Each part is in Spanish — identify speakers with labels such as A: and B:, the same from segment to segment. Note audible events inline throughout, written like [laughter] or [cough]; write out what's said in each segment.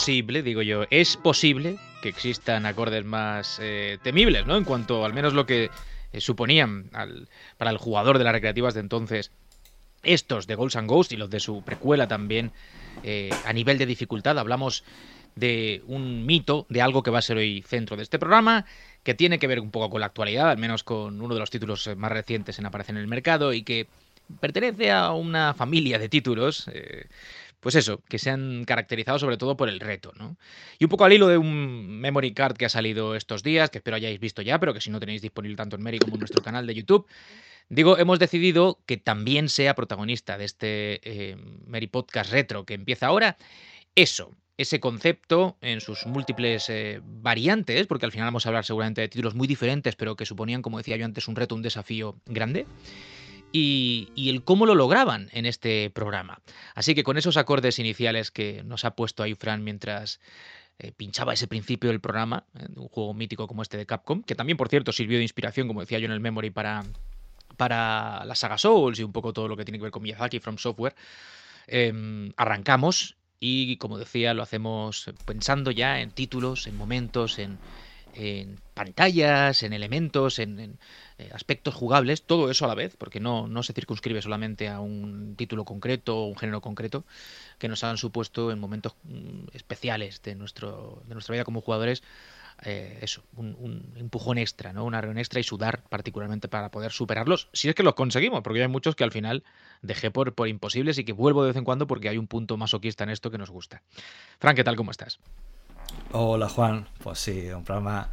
A: Posible, digo yo, es posible que existan acordes más eh, temibles, ¿no? En cuanto al menos lo que eh, suponían para el jugador de las recreativas de entonces estos de Ghosts and Ghosts y los de su precuela también eh, a nivel de dificultad. Hablamos de un mito, de algo que va a ser hoy centro de este programa, que tiene que ver un poco con la actualidad, al menos con uno de los títulos más recientes en aparecer en el mercado y que pertenece a una familia de títulos. Eh, pues eso, que se han caracterizado sobre todo por el reto, ¿no? Y un poco al hilo de un memory card que ha salido estos días, que espero hayáis visto ya, pero que si no tenéis disponible tanto en Mary como en nuestro canal de YouTube, digo, hemos decidido que también sea protagonista de este eh, Mary Podcast Retro que empieza ahora. Eso, ese concepto en sus múltiples eh, variantes, porque al final vamos a hablar seguramente de títulos muy diferentes, pero que suponían, como decía yo antes, un reto, un desafío grande y, el cómo lo lograban en este programa. Así que con esos acordes iniciales que nos ha puesto ahí Fran mientras eh, pinchaba ese principio del programa, un juego mítico como este de Capcom, que también, por cierto, sirvió de inspiración, como decía yo en el memory, para, para la saga Souls y un poco todo lo que tiene que ver con Miyazaki From Software, em, arrancamos y, como decía, lo hacemos pensando ya en títulos, en momentos, en, en pantallas, en elementos, en, eh, aspectos jugables, todo eso a la vez, porque no, no se circunscribe solamente a un título concreto o un género concreto, que nos han supuesto en momentos mm, especiales de, nuestro, de nuestra vida como jugadores, eh, eso, un, empujón extra, ¿no? Una reunión extra y sudar particularmente para poder superarlos, si es que los conseguimos, porque hay muchos que al final dejé por, por imposibles y que vuelvo de vez en cuando porque hay un punto masoquista en esto que nos gusta. Frank, ¿qué tal? ¿Cómo estás?
B: Hola Juan, pues sí, un programa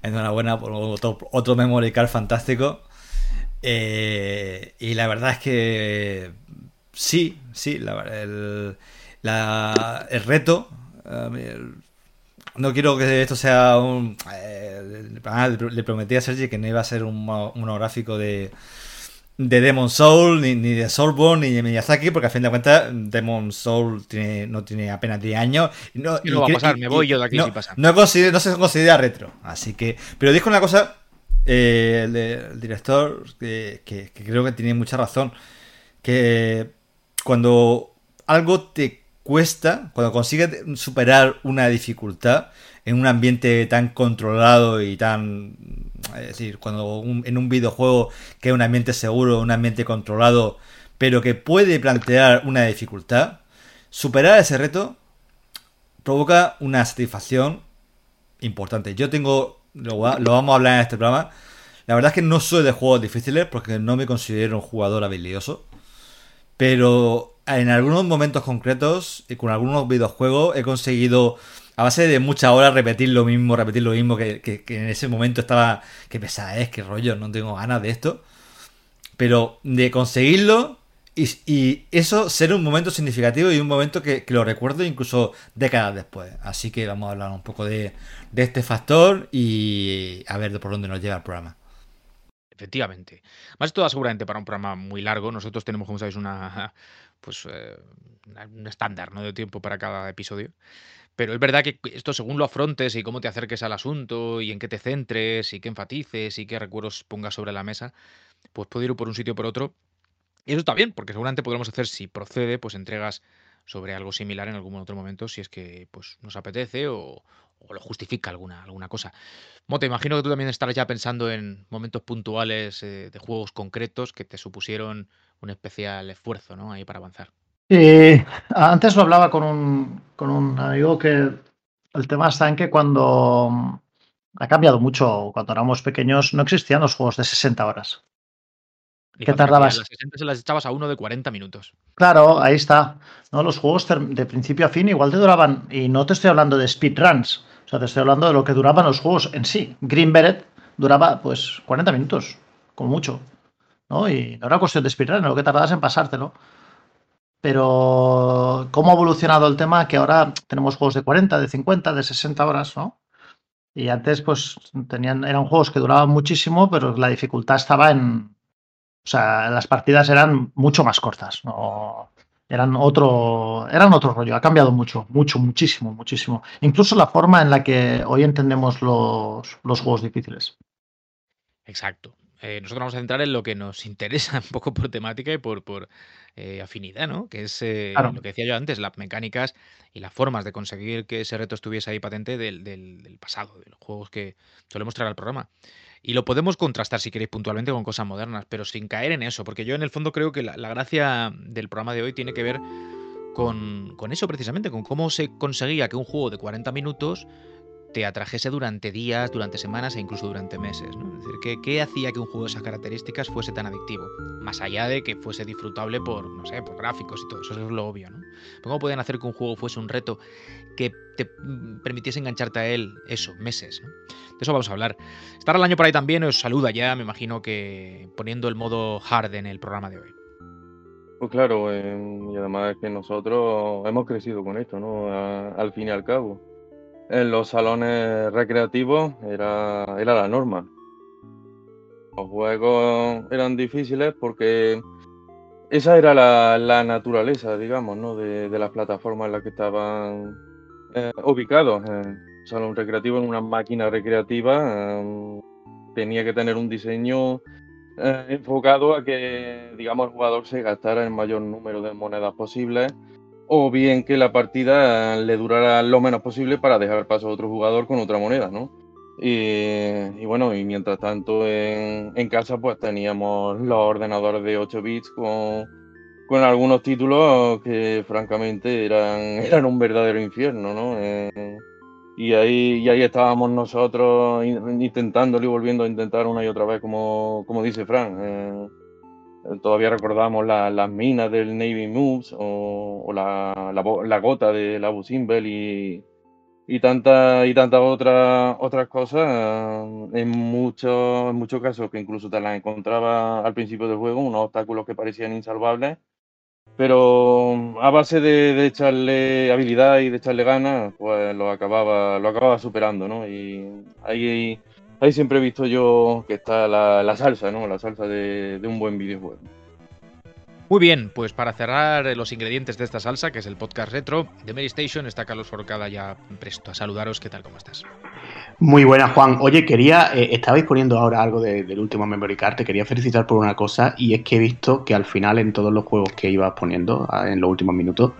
B: enhorabuena por otro, otro memory fantástico. Eh, y la verdad es que sí, sí, el, reto. no quiero que esto sea un. Eh, le prometí a Sergi que no iba a ser un monográfico de de Demon Soul, ni, de Soulborn, ni de Miyazaki, porque a fin de cuentas Demon Soul tiene, no tiene apenas 10 años.
A: No, no va a pasar, me voy yo de aquí
B: no,
A: si pasa.
B: No, no, se considera retro. Así que. Pero dijo una cosa, eh, el, director, que, que, creo que tiene mucha razón. Que cuando algo te cuesta, cuando consigues superar una dificultad en un ambiente tan controlado y tan es decir, cuando en un videojuego que es un ambiente seguro, un ambiente controlado, pero que puede plantear una dificultad, superar ese reto provoca una satisfacción importante. Yo tengo, lo, vamos a hablar en este programa, la verdad es que no soy de juegos difíciles porque no me considero un jugador habilidoso, pero en algunos momentos concretos y con algunos videojuegos he conseguido a base de muchas horas repetir lo mismo, repetir lo mismo, que, en ese momento estaba, que pesada es, que rollo, no tengo ganas de esto. Pero de conseguirlo y, eso ser un momento significativo y un momento que, lo recuerdo incluso décadas después. Así que vamos a hablar un poco de, este factor y a ver por dónde nos lleva el programa.
A: Efectivamente. Más esto seguramente para un programa muy largo. Nosotros tenemos, como sabéis, una pues eh, un estándar ¿no? de tiempo para cada episodio. Pero es verdad que esto según lo afrontes y cómo te acerques al asunto y en qué te centres y qué enfatices y qué recuerdos pongas sobre la mesa, pues puede ir por un sitio o por otro. Y eso está bien, porque seguramente podremos hacer, si procede, pues entregas sobre algo similar en algún otro momento, si es que pues, nos apetece o, lo justifica alguna, alguna cosa. Mote, imagino que tú también estarás ya pensando en momentos puntuales eh, de juegos concretos que te supusieron un especial esfuerzo ¿no? ahí para avanzar.
C: Eh, antes lo hablaba con un, con un amigo que el tema está en que cuando mm, ha cambiado mucho, cuando éramos pequeños no existían los juegos de 60 horas.
A: ¿Qué tardabas? Las 60 se las echabas a uno de 40 minutos.
C: Claro, ahí está. ¿no? Los juegos de principio a fin igual te duraban, y no te estoy hablando de speedruns, o sea, te estoy hablando de lo que duraban los juegos en sí. Green Beret duraba pues 40 minutos, como mucho. ¿no? Y no era cuestión de speedrun, lo que tardabas en pasártelo. Pero cómo ha evolucionado el tema que ahora tenemos juegos de 40, de 50, de 60 horas, ¿no? Y antes pues tenían eran juegos que duraban muchísimo, pero la dificultad estaba en o sea, las partidas eran mucho más cortas, ¿no? Eran otro, eran otro rollo, ha cambiado mucho, mucho, muchísimo, muchísimo. Incluso la forma en la que hoy entendemos los, los juegos difíciles.
A: Exacto. Eh, nosotros vamos a centrar en lo que nos interesa [laughs] un poco por temática y por, por eh, afinidad, ¿no? Que es eh, lo que decía yo antes, las mecánicas y las formas de conseguir que ese reto estuviese ahí patente del, del, pasado, de los juegos que solemos traer al programa. Y lo podemos contrastar, si queréis, puntualmente con cosas modernas, pero sin caer en eso, porque yo en el fondo creo que la, la gracia del programa de hoy tiene que ver con, con, eso precisamente, con cómo se conseguía que un juego de 40 minutos te atrajese durante días, durante semanas e incluso durante meses. ¿no? Es decir, ¿qué, hacía que un juego de esas características fuese tan adictivo? Más allá de que fuese disfrutable por, no sé, por gráficos y todo eso, es lo obvio, ¿no? ¿Cómo podían hacer que un juego fuese un reto que te mm, permitiese engancharte a él, eso, meses? De eso vamos a hablar. Estar el año por ahí también os saluda ya, me imagino que poniendo el modo hard en el programa de hoy.
D: Pues claro, eh, y además es que nosotros hemos crecido con esto, ¿no? al fin y al cabo en los salones recreativos era, era la norma. Los juegos eran difíciles porque esa era la, naturaleza, digamos, ¿no? de, las plataformas en las que estaban eh, ubicados. En salón recreativo, en una máquina recreativa, em, tenía que tener un diseño eh, enfocado a que, digamos, el jugador se gastara el mayor número de monedas posibles o bien que la partida le durara lo menos posible para dejar paso a otro jugador con otra moneda, ¿no? Y, bueno, y mientras tanto en, casa pues teníamos los ordenadores de 8 bits con, con algunos títulos que francamente eran, [laughs] eran un verdadero infierno, ¿no? Eh, y, ahí, y ahí estábamos nosotros intentándolo y volviendo a intentar una y otra vez, como, como dice Frank. Eh, Todavía recordamos las minas del Navy Moves o, la, la, gota de la Simbel y, y tantas y otras otras cosas. En muchos en muchos casos que incluso te las encontraba al principio del juego unos obstáculos que parecían insalvables pero a base de, echarle habilidad y de echarle ganas pues lo acababa lo acababa superando no y ahí Ahí siempre he visto yo que está la, salsa, ¿no? La salsa de, un buen videojuego.
A: Muy bien, pues para cerrar los ingredientes de esta salsa, que es el podcast retro de Mary Station, está Carlos Forcada ya presto a saludaros. ¿Qué tal? ¿Cómo estás?
E: Muy buena, Juan. Oye, quería, eh, estabais poniendo ahora algo del último Memory Card. Te quería felicitar por una cosa, y es que he visto que al final en todos los juegos que ibas poniendo ah, en los últimos minutos,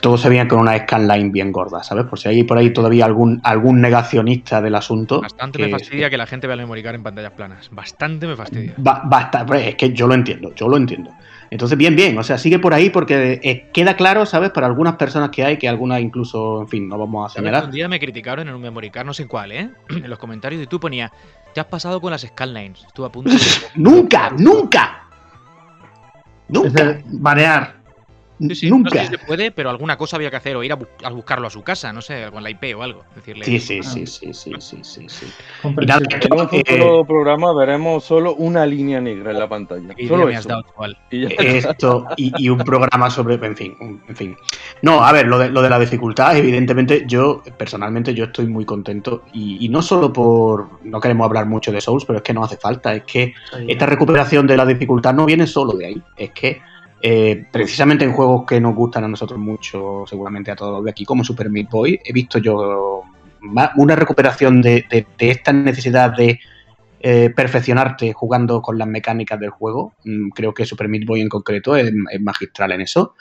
E: todo se veía con una scanline bien gorda, ¿sabes? Por si hay por ahí todavía algún, algún negacionista del asunto.
A: Bastante me fastidia que la gente vea el memory en pantallas planas. Bastante me fastidia.
E: basta, pues, es que yo lo entiendo, yo lo entiendo. Entonces, bien, bien, o sea, sigue por ahí porque eh, queda claro, ¿sabes? Para algunas personas que hay, que algunas incluso, en fin, no vamos a señalar.
A: Un día me criticaron en un memory no sé cuál, ¿eh? [clears throat] En los comentarios y tú ponías, te has pasado con las scanlines. Estuve a punto de... [laughs]
E: ¡Nunca! ¡Nunca!
C: ¡Nunca! Marear.
A: Sí, sí, Nunca. Se puede, pero alguna cosa había que hacer o ir a, buscarlo a su casa, no sé, con la IP o algo. Decirle,
E: sí, sí, sí, ah. sí, sí, sí, sí, sí, y
D: en un futuro programa veremos solo una línea negra en la pantalla. Y solo eso. Dado
E: y Esto y, un programa sobre, en fin, en fin. No, a ver, lo de, lo de la dificultad, evidentemente, yo personalmente yo estoy muy contento y, y no solo por no queremos hablar mucho de Souls, pero es que no hace falta, es que esta recuperación de la dificultad no viene solo de ahí, es que eh, precisamente en juegos que nos gustan a nosotros mucho, seguramente a todos los de aquí, como Super Meat Boy, he visto yo una recuperación de, esta necesidad de eh, perfeccionarte jugando con las mecánicas del juego. Mm, creo que Super Meat Boy en concreto es, magistral en eso.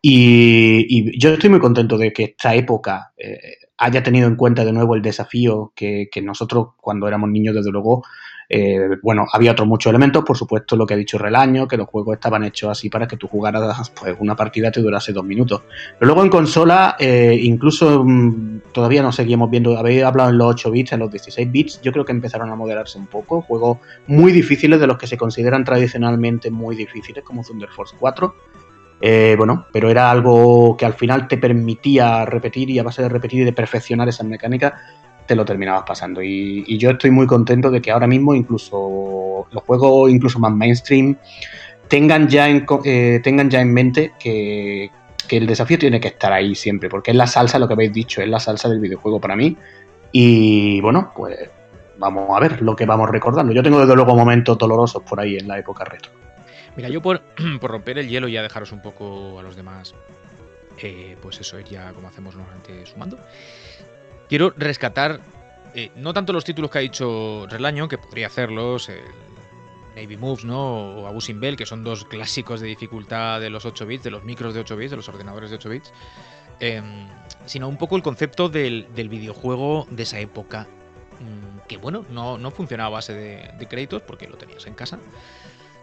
E: Y, yo estoy muy contento de que esta época eh, haya tenido en cuenta de nuevo el desafío que, que nosotros cuando éramos niños, desde luego, eh, bueno, había otros muchos elementos, por supuesto lo que ha dicho Relaño, que los juegos estaban hechos así para que tú jugaras pues una partida te durase dos minutos. Pero luego en consola, eh, incluso mm, todavía no seguimos viendo, habéis hablado en los 8 bits, en los 16 bits, yo creo que empezaron a moderarse un poco, juegos muy difíciles de los que se consideran tradicionalmente muy difíciles, como Thunder Force 4. Eh, bueno, pero era algo que al final te permitía repetir y a base de repetir y de perfeccionar esas mecánicas, te lo terminabas pasando. Y, yo estoy muy contento de que ahora mismo incluso los juegos incluso más mainstream tengan ya en, eh, tengan ya en mente que, el desafío tiene que estar ahí siempre, porque es la salsa, lo que habéis dicho, es la salsa del videojuego para mí. Y bueno, pues vamos a ver lo que vamos recordando. Yo tengo desde luego momentos dolorosos por ahí en la época retro.
A: Mira, yo por, [clears throat] por romper el hielo y ya dejaros un poco a los demás, eh, pues eso, es ya como hacemos normalmente sumando. Quiero rescatar eh, no tanto los títulos que ha dicho Relaño, que podría hacerlos, el Navy Moves, ¿no? O Abusing Bell, que son dos clásicos de dificultad de los 8 bits, de los micros de 8 bits, de los ordenadores de 8 bits. Em, sino un poco el concepto del, videojuego de esa época. Mm, que bueno, no, no funcionaba a base de, de créditos porque lo tenías en casa.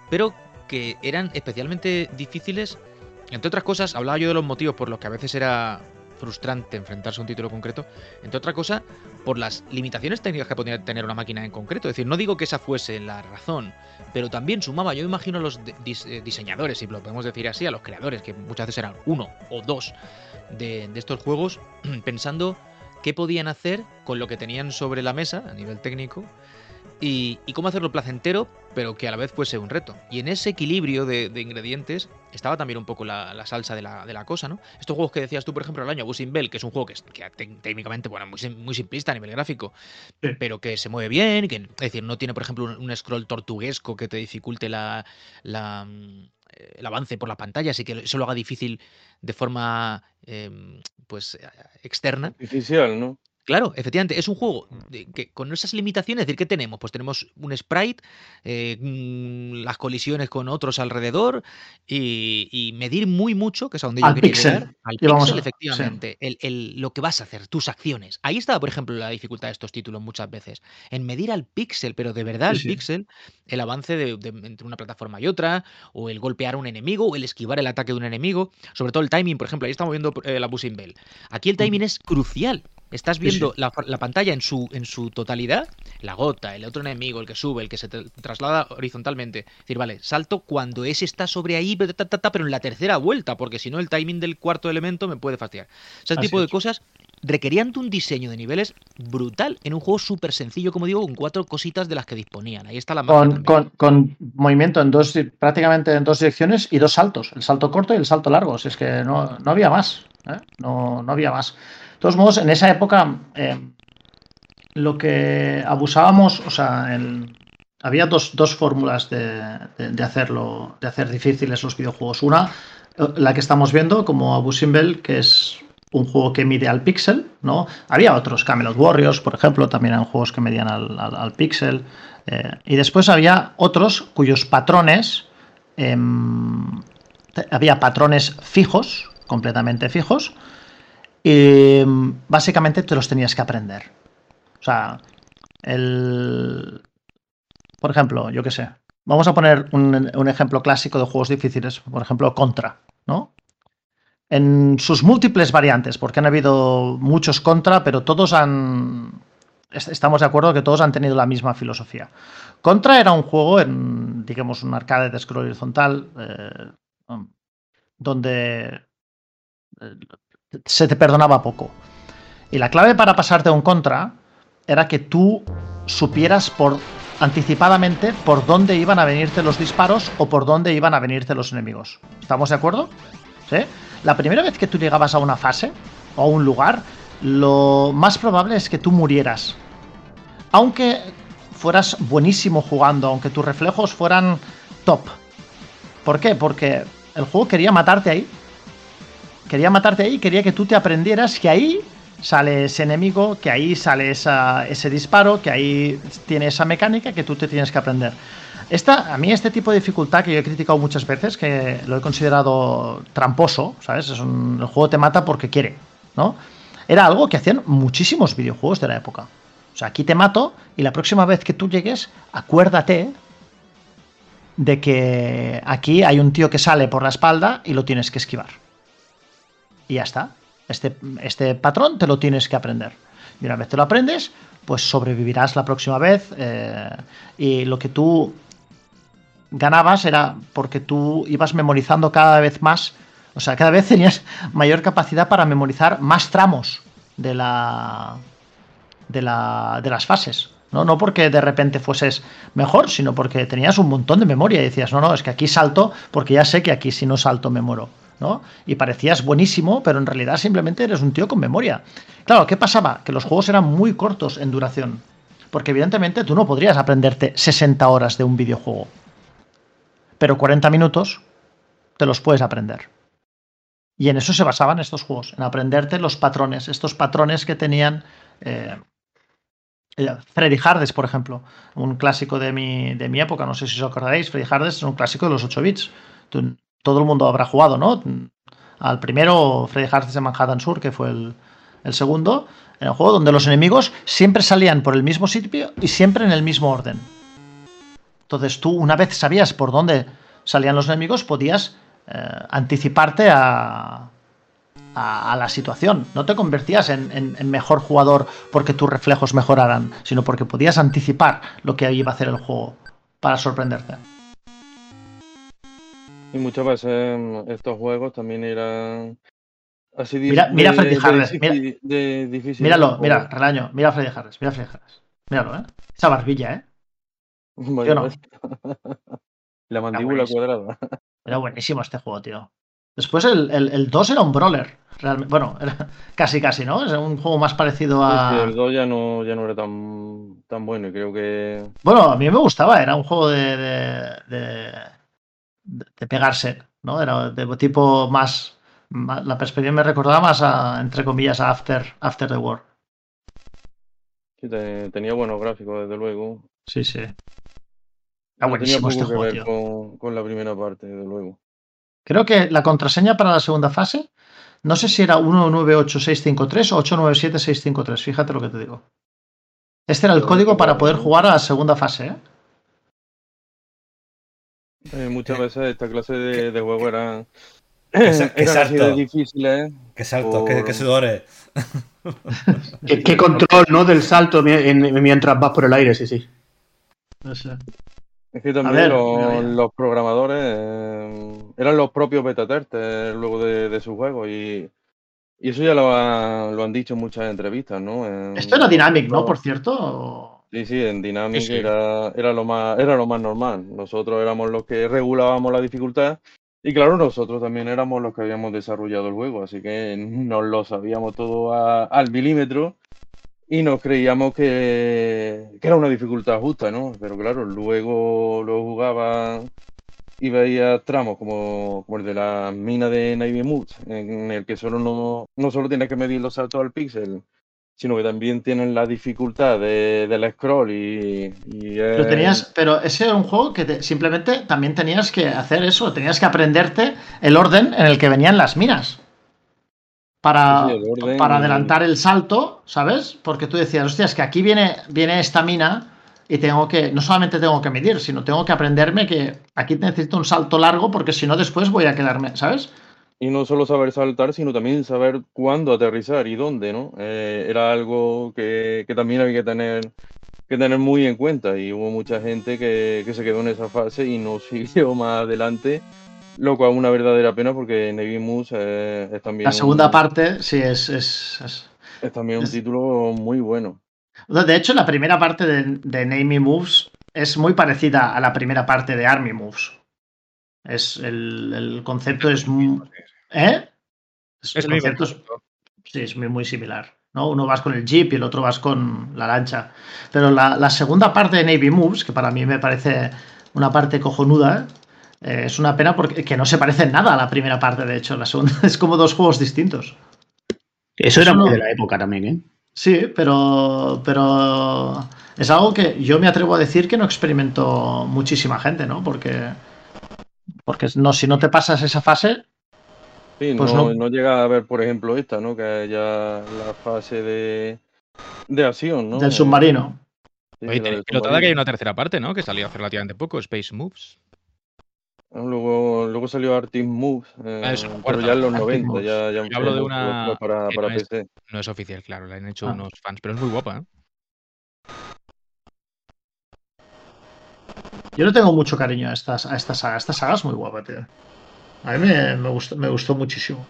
A: Pero que eran especialmente difíciles. Entre otras cosas, hablaba yo de los motivos por los que a veces era frustrante enfrentarse a un título concreto, entre otra cosa, por las limitaciones técnicas que podía tener una máquina en concreto. Es decir, no digo que esa fuese la razón, pero también sumaba, yo imagino a los eh, diseñadores, si lo podemos decir así, a los creadores, que muchas veces eran uno o dos de, de estos juegos, [clears throat] pensando qué podían hacer con lo que tenían sobre la mesa a nivel técnico y, cómo hacerlo placentero, pero que a la vez fuese un reto. Y en ese equilibrio de, ingredientes estaba también un poco la, salsa de la, cosa, ¿no? Estos juegos que decías tú, por ejemplo, al año, Buzzing Bell, que es un juego que, es, que técnicamente, bueno, muy, muy simplista a nivel gráfico, pero que se mueve bien, que, es decir, no tiene, por ejemplo, un, scroll tortuguesco que te dificulte la, mm, el avance por la pantalla, así que eso lo haga difícil de forma em, pues externa.
D: Artificial, ¿no?
A: Claro, efectivamente, es un juego que con esas limitaciones, es decir, ¿qué tenemos? Pues tenemos un sprite, eh, mm, las colisiones con otros alrededor y, medir muy mucho, que es a donde yo quería llegar, al pixel, efectivamente, lo que vas a hacer, tus acciones. Ahí estaba, por ejemplo, la dificultad de estos títulos muchas veces, en medir al pixel, pero de verdad al pixel, el avance de, entre una plataforma y otra, o el golpear a un enemigo, o el esquivar el ataque de un enemigo, sobre todo el timing, por ejemplo, ahí estamos viendo eh, la Buzzing Bell. Aquí el timing es crucial Estás viendo La, pantalla en su, en su totalidad, la gota, el otro enemigo, el que sube, el que se traslada horizontalmente. Es decir, vale, salto cuando ese está sobre ahí, pero en la tercera vuelta, porque si no el timing del cuarto elemento me puede fastidiar. ese tipo de cosas requerían un diseño de niveles brutal en un juego súper sencillo, como digo, con cuatro cositas de las que disponían. Ahí está la
C: con, con, movimiento en dos, prácticamente en dos direcciones y dos saltos, el salto corto y el salto largo. Si es que no, había más. ¿eh? No, no había más todos modos, en esa época eh, lo que abusábamos, o sea, había dos, fórmulas de, hacerlo, de hacer difíciles los videojuegos. Una, la que estamos viendo como Abusimbel, que es un juego que mide al píxel, ¿no? Había otros, Camelot Warriors, por ejemplo, también eran juegos que medían al, píxel. Eh, y después había otros cuyos patrones, em, había patrones fijos, completamente fijos, y básicamente te los tenías que aprender. O sea, el... Por ejemplo, yo qué sé. Vamos a poner un, ejemplo clásico de juegos difíciles. Por ejemplo, Contra, ¿no? En sus múltiples variantes, porque han habido muchos Contra, pero todos han... Estamos de acuerdo que todos han tenido la misma filosofía. Contra era un juego en, digamos, un arcade de scroll horizontal, eh, donde eh, se te perdonaba poco. Y la clave para pasarte a un contra era que tú supieras por anticipadamente por dónde iban a venirte los disparos o por dónde iban a venirte los enemigos. ¿Estamos de acuerdo? ¿Sí? La primera vez que tú llegabas a una fase o a un lugar, lo más probable es que tú murieras. Aunque fueras buenísimo jugando, aunque tus reflejos fueran top. ¿Por qué? Porque el juego quería matarte ahí quería matarte ahí, quería que tú te aprendieras que ahí sale ese enemigo, que ahí sale ese disparo, que ahí tiene esa mecánica que tú te tienes que aprender. Esta, a mí este tipo de dificultad que yo he criticado muchas veces, que lo he considerado tramposo, ¿sabes? Es un, el juego te mata porque quiere, ¿no? Era algo que hacían muchísimos videojuegos de la época. O sea, aquí te mato y la próxima vez que tú llegues, acuérdate de que aquí hay un tío que sale por la espalda y lo tienes que esquivar y ya está. Este, este patrón te lo tienes que aprender. Y una vez te lo aprendes, pues sobrevivirás la próxima vez. Eh, y lo que tú ganabas era porque tú ibas memorizando cada vez más. O sea, cada vez [laughs] tenías mayor capacidad para memorizar más tramos de la. de, la, de las fases. ¿no? no porque de repente fueses mejor, sino porque tenías un montón de memoria y decías, no, no, es que aquí salto porque ya sé que aquí si no salto me muero. Y parecías buenísimo, pero en realidad simplemente eres un tío con memoria. Claro, ¿qué pasaba? Que los juegos eran muy cortos en duración. Porque evidentemente tú no podrías aprenderte 60 horas de un videojuego. Pero 40 minutos te los puedes aprender. Y en eso se basaban estos juegos, en aprenderte los patrones, estos patrones que tenían eh, Eh, Freddy Hardes, por ejemplo, un clásico de mi, de mi época, no sé si os acordaréis, Freddy Hardes es un clásico de los 8 bits. Todo el mundo habrá jugado, ¿no? Al primero, Freddy Hardes de Manhattan Sur, que fue el, segundo, en el juego donde los enemigos siempre salían por el mismo sitio y siempre en el mismo orden. Entonces tú, una vez sabías por dónde salían los enemigos, podías eh, anticiparte a, a, la situación. No te convertías en, mejor jugador porque tus reflejos mejoraran, sino porque podías anticipar lo que iba a hacer el juego para sorprenderte.
D: Y muchas veces estos juegos también eran así
C: Mira, mira Freddy Harris. míralo, mira, Relaño, mira Freddy Harris, mira Freddy Harris. Míralo, ¿eh? Esa barbilla, ¿eh? [laughs]
D: no? [laughs] La mandíbula cuadrada.
C: Era buenísimo este juego, tío. Después el, el, 2 era un brawler. bueno, [laughs] era casi casi, ¿no? Es un juego más parecido a.
D: el 2 ya no, ya no era tan, tan bueno y creo que.
C: Bueno, a mí me gustaba, era un juego de, de, de, pegarse, ¿no? Era de tipo más, La perspectiva me recordaba más a, entre comillas, a After, After the War.
D: Sí, tenía buenos gráficos, desde luego.
C: Sí, sí. Está buenísimo este juego, tío.
D: Con, con la primera parte, desde luego.
C: Creo que la contraseña para la segunda fase, no sé si era 198653 o 897653, fíjate lo que te digo. Este era el código para poder jugar a la segunda fase. ¿eh?
D: Eh, muchas veces esta clase de, juego era, era difícil. ¿eh?
B: Qué salto, qué, sudores.
E: ¿Qué, control, ¿no? Del salto mientras vas por el aire, sí, sí.
D: No sé. Es que también los, programadores eh, eran los propios beta testers luego de, su juego y, eso ya lo, han dicho en muchas entrevistas, ¿no?
C: Esto era Dynamic, ¿no? Por cierto.
D: Sí, sí, en Dynamic Era, era, lo más, era lo más normal. Nosotros éramos los que regulábamos la dificultad y claro, nosotros también éramos los que habíamos desarrollado el juego, así que [laughs] nos lo sabíamos todo al milímetro y nos creíamos que, era una dificultad justa, ¿no? Pero claro, luego lo jugaba y veía tramos como, el de la mina de Navy Moods, en el que solo no, no solo tienes que medir los saltos al píxel, sino que también tienen la dificultad de, del scroll y,
C: pero tenías pero ese era un juego que simplemente también tenías que hacer eso tenías que aprenderte el orden en el que venían las minas para, para adelantar el salto, ¿sabes? Porque tú decías, hostia, es que aquí viene, viene esta mina y tengo que, no solamente tengo que medir, sino tengo que aprenderme que aquí necesito un salto largo porque si no después voy a quedarme, ¿sabes?
D: Y no solo saber saltar, sino también saber cuándo aterrizar y dónde, ¿no? Eh, era algo que, también había que tener, que tener muy en cuenta y hubo mucha gente que, que se quedó en esa fase y no [laughs] siguió más adelante lo cual es una verdadera pena porque Navy Moves eh, es también.
C: La segunda parte, sí, es. Es,
D: es, también un título muy bueno.
C: De hecho, la primera parte de, de Navy Moves es muy parecida a la primera parte de Army Moves. Es el, concepto es. ¿Eh? el concepto es, sí, es muy, muy similar. ¿no? Uno vas con el Jeep y el otro vas con la lancha. Pero la, la segunda parte de Navy Moves, que para mí me parece una parte cojonuda, eh, es una pena porque que no se parece en nada a la primera parte, de hecho. La segunda [laughs] es como dos juegos distintos.
E: Eso era muy de la época también, ¿eh?
C: Sí, pero, pero es algo que yo me atrevo a decir que no experimentó muchísima gente, ¿no? Porque, porque no, si no te pasas esa fase.
D: Sí, pues no, no, llega a ver, por ejemplo, esta, ¿no? Que haya la fase de, de acción, ¿no?
C: Del submarino.
A: Sí, Oye, que hay una tercera parte, ¿no? Que salió hace relativamente poco, Space Moves.
D: Luego, luego salió Artist Moves, ah, eh, pero ya en los 90, ya, ya
A: hablo de una para, para no PC. Es, no es oficial, claro, la han hecho ah. unos fans, pero es muy guapa, ¿eh?
C: Yo no tengo mucho cariño a, estas, a esta saga. Esta saga es muy guapa, tío. A mí me, me, gustó, me gustó muchísimo.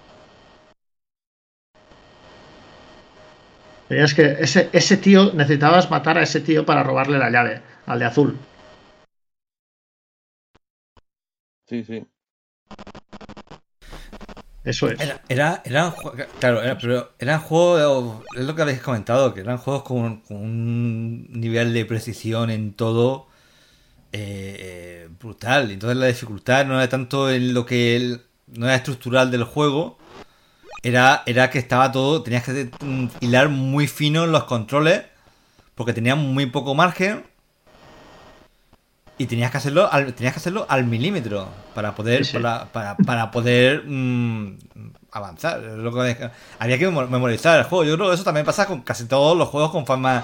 C: es que ese, ese tío, necesitabas matar a ese tío para robarle la llave, al de azul.
D: Sí, sí.
C: Eso es.
B: Era, era, claro, pero eran juegos, es lo que habéis comentado, que eran juegos con, un nivel de precisión en todo eh, brutal. Entonces la dificultad no era tanto en lo que no era estructural del juego, era, era que estaba todo, tenías que hilar muy fino en los controles porque tenían muy poco margen y tenías que hacerlo al, tenías que hacerlo al milímetro para poder
C: Sí.
B: Para, para- para poder mm, avanzar. Es lo que- había que memo- memorizar el juego. Yo creo que eso también pasa con casi todos los juegos con forma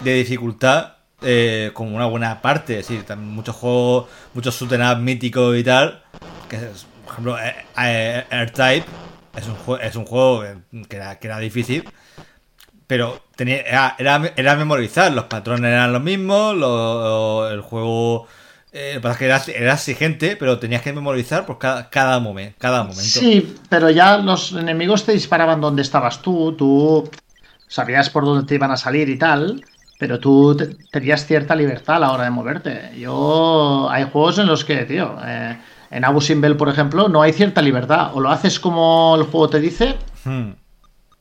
B: de dificultad eh, con una buena parte. También muchos juegos, muchos shoot'em míticos y tal. Que por ejemplo, eh, eh, R-Type es un, es un juego que- era, que era difícil. Pero tenía, era, era, memorizar, los patrones eran los mismos, lo- el juego eh, lo que era exigente, pero tenías que memorizar por cada, cada, momen- cada momento.
C: Sí, pero ya los enemigos te disparaban donde estabas tú, tú sabías por dónde te iban a salir y tal, pero tú te- tenías cierta libertad a la hora de moverte. Yo hay juegos en los que, tío, eh, en Abu Simbel, por ejemplo, no hay cierta libertad. O lo haces como el juego te dice,
B: Hmm.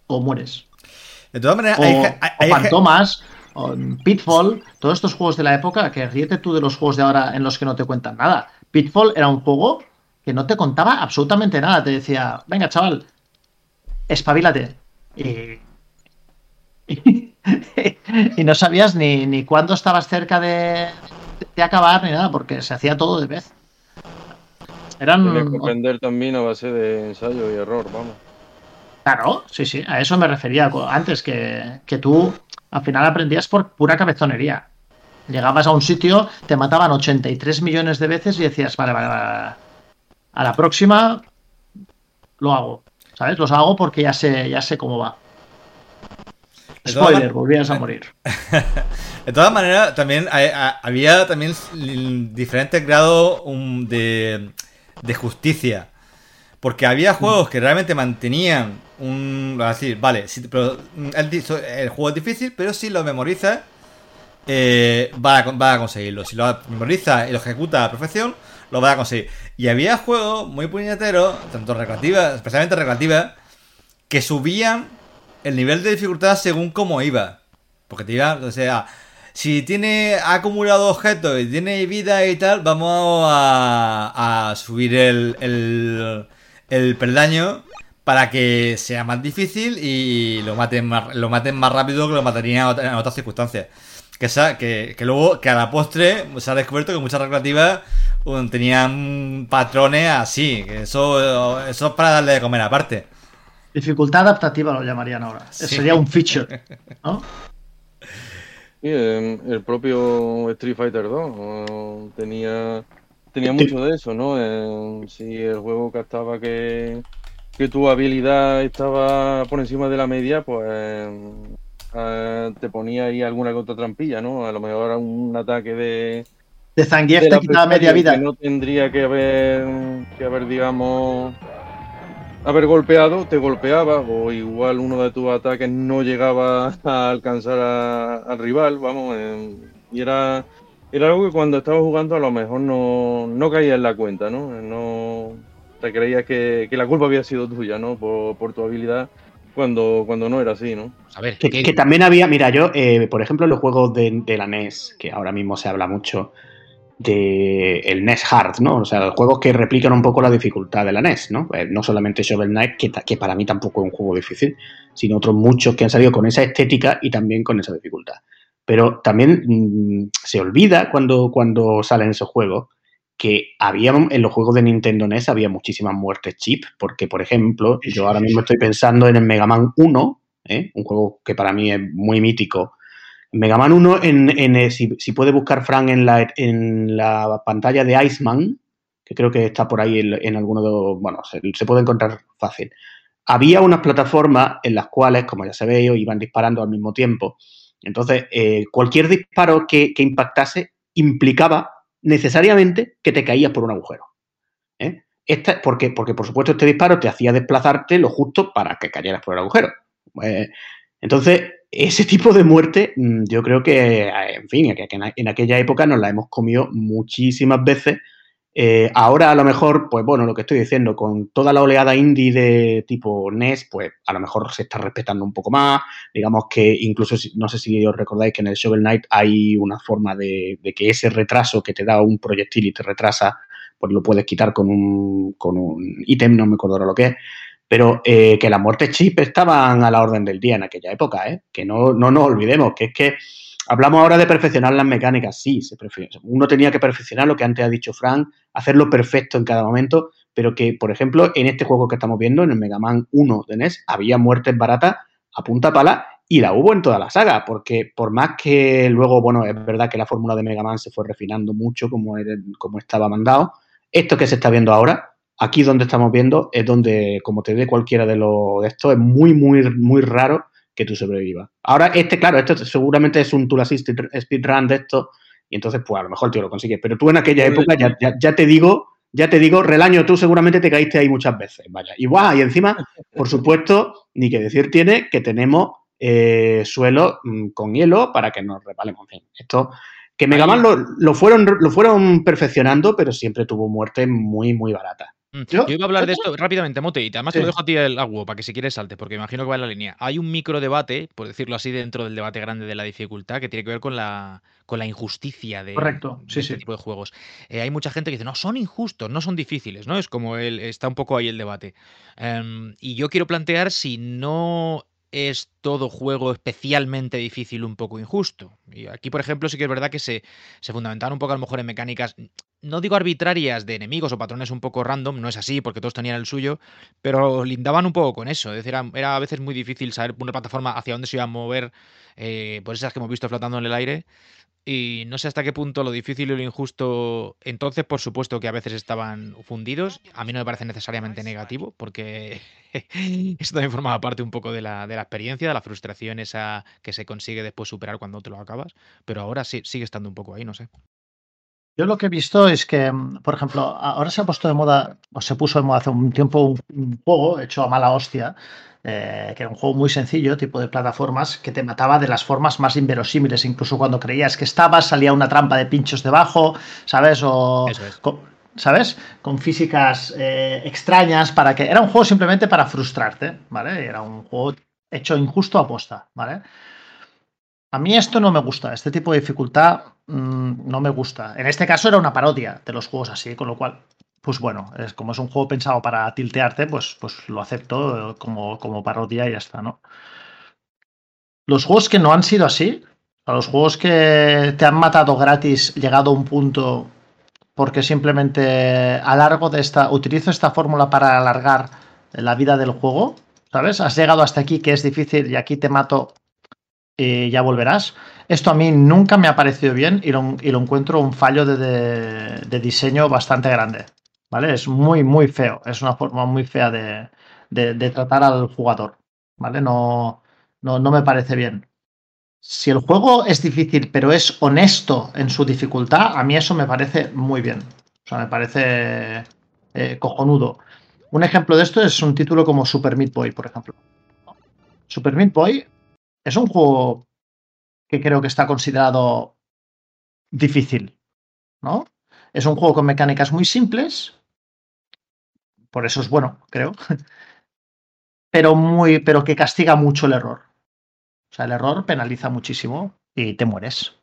C: o mueres.
B: De todas maneras,
C: O,
B: hay, hay-
C: o o Pitfall, todos estos juegos de la época, que ríete tú de los juegos de ahora en los que no te cuentan nada. Pitfall era un juego que no te contaba absolutamente nada. Te decía, venga, chaval, espabilate. Y, [laughs] [laughs] y no sabías ni, ni cuándo estabas cerca de, de acabar ni nada, porque se hacía todo de vez. Eran.
D: Tienes que aprender también a base de ensayo y error, vamos.
C: Claro, sí, sí, a eso me refería antes, que, que tú al final aprendías por pura cabezonería. Llegabas a un sitio, te mataban 83 millones de veces y decías, vale, vale, vale, a la próxima lo hago, ¿sabes? Los hago porque ya sé, ya sé cómo va. Spoiler, volvías a morir. [laughs]
B: De todas maneras, también hay- había también diferentes grados um, de, de justicia. Porque había juegos que realmente mantenían un. Decir, vale, si- pero mm, el, juego es difícil, pero si lo memorizas, eh, vas, a, con- vas a conseguirlo. Si lo memorizas y lo ejecutas a la perfección, lo vas a conseguir. Y había juegos muy puñeteros, tanto recreativas, especialmente recreativas, que subían el nivel de dificultad según cómo iba. Porque te iba, o sea, si tiene acumulado objetos y tiene vida y tal, vamos a, subir el, el, el peldaño para que sea más difícil y lo maten más, lo maten más rápido que lo matarían en otra- en otras circunstancias. Que, que, que luego, que a la postre, se ha descubierto que muchas recreativas um, tenían patrones así. Que eso, eso es para darle de comer aparte.
C: Dificultad adaptativa lo llamarían ahora.
B: Sí.
C: Sería un feature, ¿no?
D: Sí, eh, el propio Street Fighter 2 eh, tenía, tenía mucho de eso, ¿no? Eh, si el juego captaba que, que tu habilidad estaba por encima de la media, pues eh, te ponía ahí alguna otra trampilla, ¿no? A lo mejor era un ataque de,
C: De Zangief te quitaba media vida.
D: que no tendría que haber, que haber, digamos, haber golpeado, te golpeaba, o igual uno de tus ataques no llegaba a alcanzar a- al rival, vamos, eh, y era, era algo que cuando estabas jugando a lo mejor no, no caía en la cuenta, ¿no? No te creías que, que la culpa había sido tuya, ¿no? Por, por tu habilidad, cuando, cuando no era así, ¿no?
A: A ver,
E: Que,
A: ¿qué-
E: que también había, mira, yo, eh, por ejemplo, en los juegos de, de la NES, que ahora mismo se habla mucho de el NES Hard, ¿no? O sea, los juegos que replican un poco la dificultad de la NES, ¿no? Eh, no solamente Shovel Knight, que, para mí tampoco es un juego difícil, sino otros muchos que han salido con esa estética y también con esa dificultad. Pero también mm, se olvida cuando, cuando salen esos juegos que había en los juegos de Nintendo NES había muchísimas muertes chip, porque por ejemplo, yo ahora mismo estoy pensando en el Mega Man 1, ¿eh? un juego que para mí es muy mítico. Mega Man 1, en, eh, si, puede buscar Frank en la, pantalla de Iceman, que creo que está por ahí en, alguno de los, bueno, se, puede encontrar fácil. Había unas plataformas en las cuales, como ya se ve, iban disparando al mismo tiempo. Entonces, eh, cualquier disparo que, impactase implicaba necesariamente que te caías por un agujero. ¿eh? Esta, porque, porque, por supuesto, este disparo te hacía desplazarte lo justo para que cayeras por el agujero. Eh, entonces, ese tipo de muerte, mm, yo creo que, en fin, en aquella época nos la hemos comido muchísimas veces. Eh, ahora, a lo mejor, pues bueno, lo que estoy diciendo, con toda la oleada indie de tipo NES, pues a lo mejor se está respetando un poco más. Digamos que incluso, no sé si os recordáis que en el Shovel Knight hay una forma de, de que ese retraso que te da un proyectil y te retrasa, pues lo puedes quitar con un, con un ítem, no me acuerdo ahora lo que es. Pero eh, que las muertes chip estaban a la orden del día en aquella época, ¿eh? Que no, no nos olvidemos, que es que hablamos ahora de perfeccionar las mecánicas. Sí, se uno tenía que perfeccionar lo que antes ha dicho Frank, hacerlo perfecto en cada momento, pero que, por ejemplo, en este juego que estamos viendo, en el Mega Man 1 de NES, había muertes baratas a punta pala y la hubo en toda la saga, porque por más que luego, bueno, es verdad que la fórmula de Mega Man se fue refinando mucho como, como estaba mandado, esto que se está viendo ahora, aquí donde estamos viendo, es donde, como te dé cualquiera de los de estos, es muy, muy, muy raro que tú sobrevivas. Ahora, este, claro, esto seguramente es un Tool Assist speedrun de esto, y entonces, pues a lo mejor tío lo consigues. Pero tú en aquella época, ya, ya te digo ya te digo, Relaño, tú seguramente te caíste ahí muchas veces, vaya. Y, y encima, por supuesto, ni que decir tiene que tenemos eh, suelo mm, con hielo para que nos repalemos. En fin, esto que Mega Man lo, fueron, lo fueron perfeccionando, pero siempre tuvo muerte muy, muy barata.
A: Mm. Yo, iba a hablar de esto rápidamente, Mote, y además te lo dejo a ti el agua para que si quieres salte, porque imagino que va en la línea. Hay un micro debate, por decirlo así, dentro del debate grande de la dificultad, que tiene que ver con la, con la injusticia de,
C: Correcto. Sí,
A: este tipo de juegos. Eh, hay mucha gente que dice, no, son injustos, no son difíciles, ¿no? Es como el, está un poco ahí el debate. Em, y yo quiero plantear si no es todo juego especialmente difícil un poco injusto. Y aquí, por ejemplo, sí que es verdad que se, se fundamentaron un poco a lo mejor en mecánicas, no digo arbitrarias de enemigos o patrones un poco random, no es así porque todos tenían el suyo, pero lindaban un poco con eso. Es decir, era, a veces muy difícil saber una plataforma hacia dónde se iba a mover, eh, por esas que hemos visto flotando en el aire. Y no sé hasta qué punto lo difícil y lo injusto, entonces por supuesto que a veces estaban fundidos. A mí no me parece necesariamente negativo, porque [laughs] esto también formaba parte un poco de la, de la, experiencia, de la frustración esa que se consigue después superar cuando te lo acabas. Pero ahora sí, sigue estando un poco ahí, no sé.
C: Yo lo que he visto es que, mm, por ejemplo, ahora se ha puesto de moda, o se puso de moda hace un tiempo un, juego hecho a mala hostia, eh, que era un juego muy sencillo, tipo de plataformas, que te mataba de las formas más inverosímiles, incluso cuando creías que estabas, salía una trampa de pinchos debajo, ¿sabes? O, ¿sabes? Con físicas eh, extrañas para que... Era un juego simplemente para frustrarte, ¿vale? Era un juego hecho injusto a posta, ¿vale? A mí esto no me gusta, este tipo de dificultad mm, no me gusta. En este caso era una parodia de los juegos así, con lo cual, pues bueno, es como es un juego pensado para tiltearte, pues, pues lo acepto como, como parodia y ya está, ¿no? Los juegos que no han sido así, a los juegos que te han matado gratis, llegado a un punto porque simplemente alargo de esta, utilizo esta fórmula para alargar la vida del juego, ¿sabes? Has llegado hasta aquí que es difícil y aquí te mato y ya volverás. Esto a mí nunca me ha parecido bien y lo, encuentro un fallo de, diseño bastante grande. ¿Vale? Es muy, muy feo. Es una forma muy fea de, tratar al jugador. ¿Vale? No, no, no, me parece bien. Si el juego es difícil, pero es honesto en su dificultad, a mí eso me parece muy bien. O sea, me parece eh, cojonudo. Un ejemplo de esto es un título como Super Meat Boy, por ejemplo. Super Meat Boy es un juego que creo que está considerado difícil, ¿no? Es un juego con mecánicas muy simples, por eso es bueno, creo, [laughs] pero, muy, pero que castiga mucho el error. O sea, el error penaliza muchísimo y te mueres.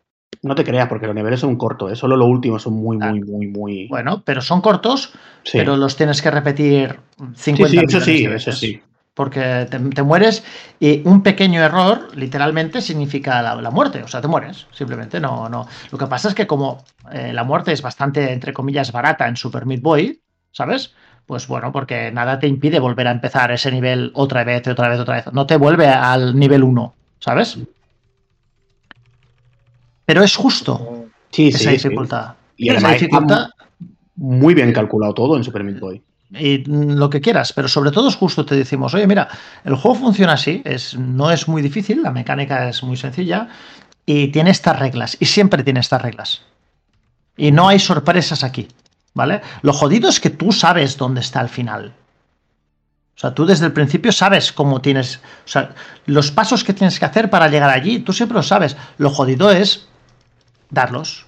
E: No te creas, porque los niveles son cortos, ¿eh? solo los últimos son muy, muy, muy, muy.
C: Bueno, pero son cortos, pero los tienes que repetir 50 sí, sí,
E: eso sí, eso sí
C: porque te, mueres y un pequeño error literalmente significa la, muerte, o sea, te mueres, simplemente no, no. Lo que pasa es que como eh, la muerte es bastante, entre comillas, barata en Super Meat Boy, ¿sabes? Pues bueno, porque nada te impide volver a empezar ese nivel otra vez, otra vez, otra vez. No te vuelve al nivel 1, ¿sabes? Pero es justo
E: sí,
C: esa dificultad.
E: Y esa dificultad... Muy bien calculado todo en Super Meat Boy
C: y lo que quieras, pero sobre todo es justo te decimos, oye, mira, el juego funciona así, es, no es muy difícil, la mecánica es muy sencilla y tiene estas reglas, y siempre tiene estas reglas. Y no hay sorpresas aquí, ¿vale? Lo jodido es que tú sabes dónde está el final. O sea, tú desde el principio sabes cómo tienes, o sea, los pasos que tienes que hacer para llegar allí, tú siempre lo sabes. Lo jodido es darlos.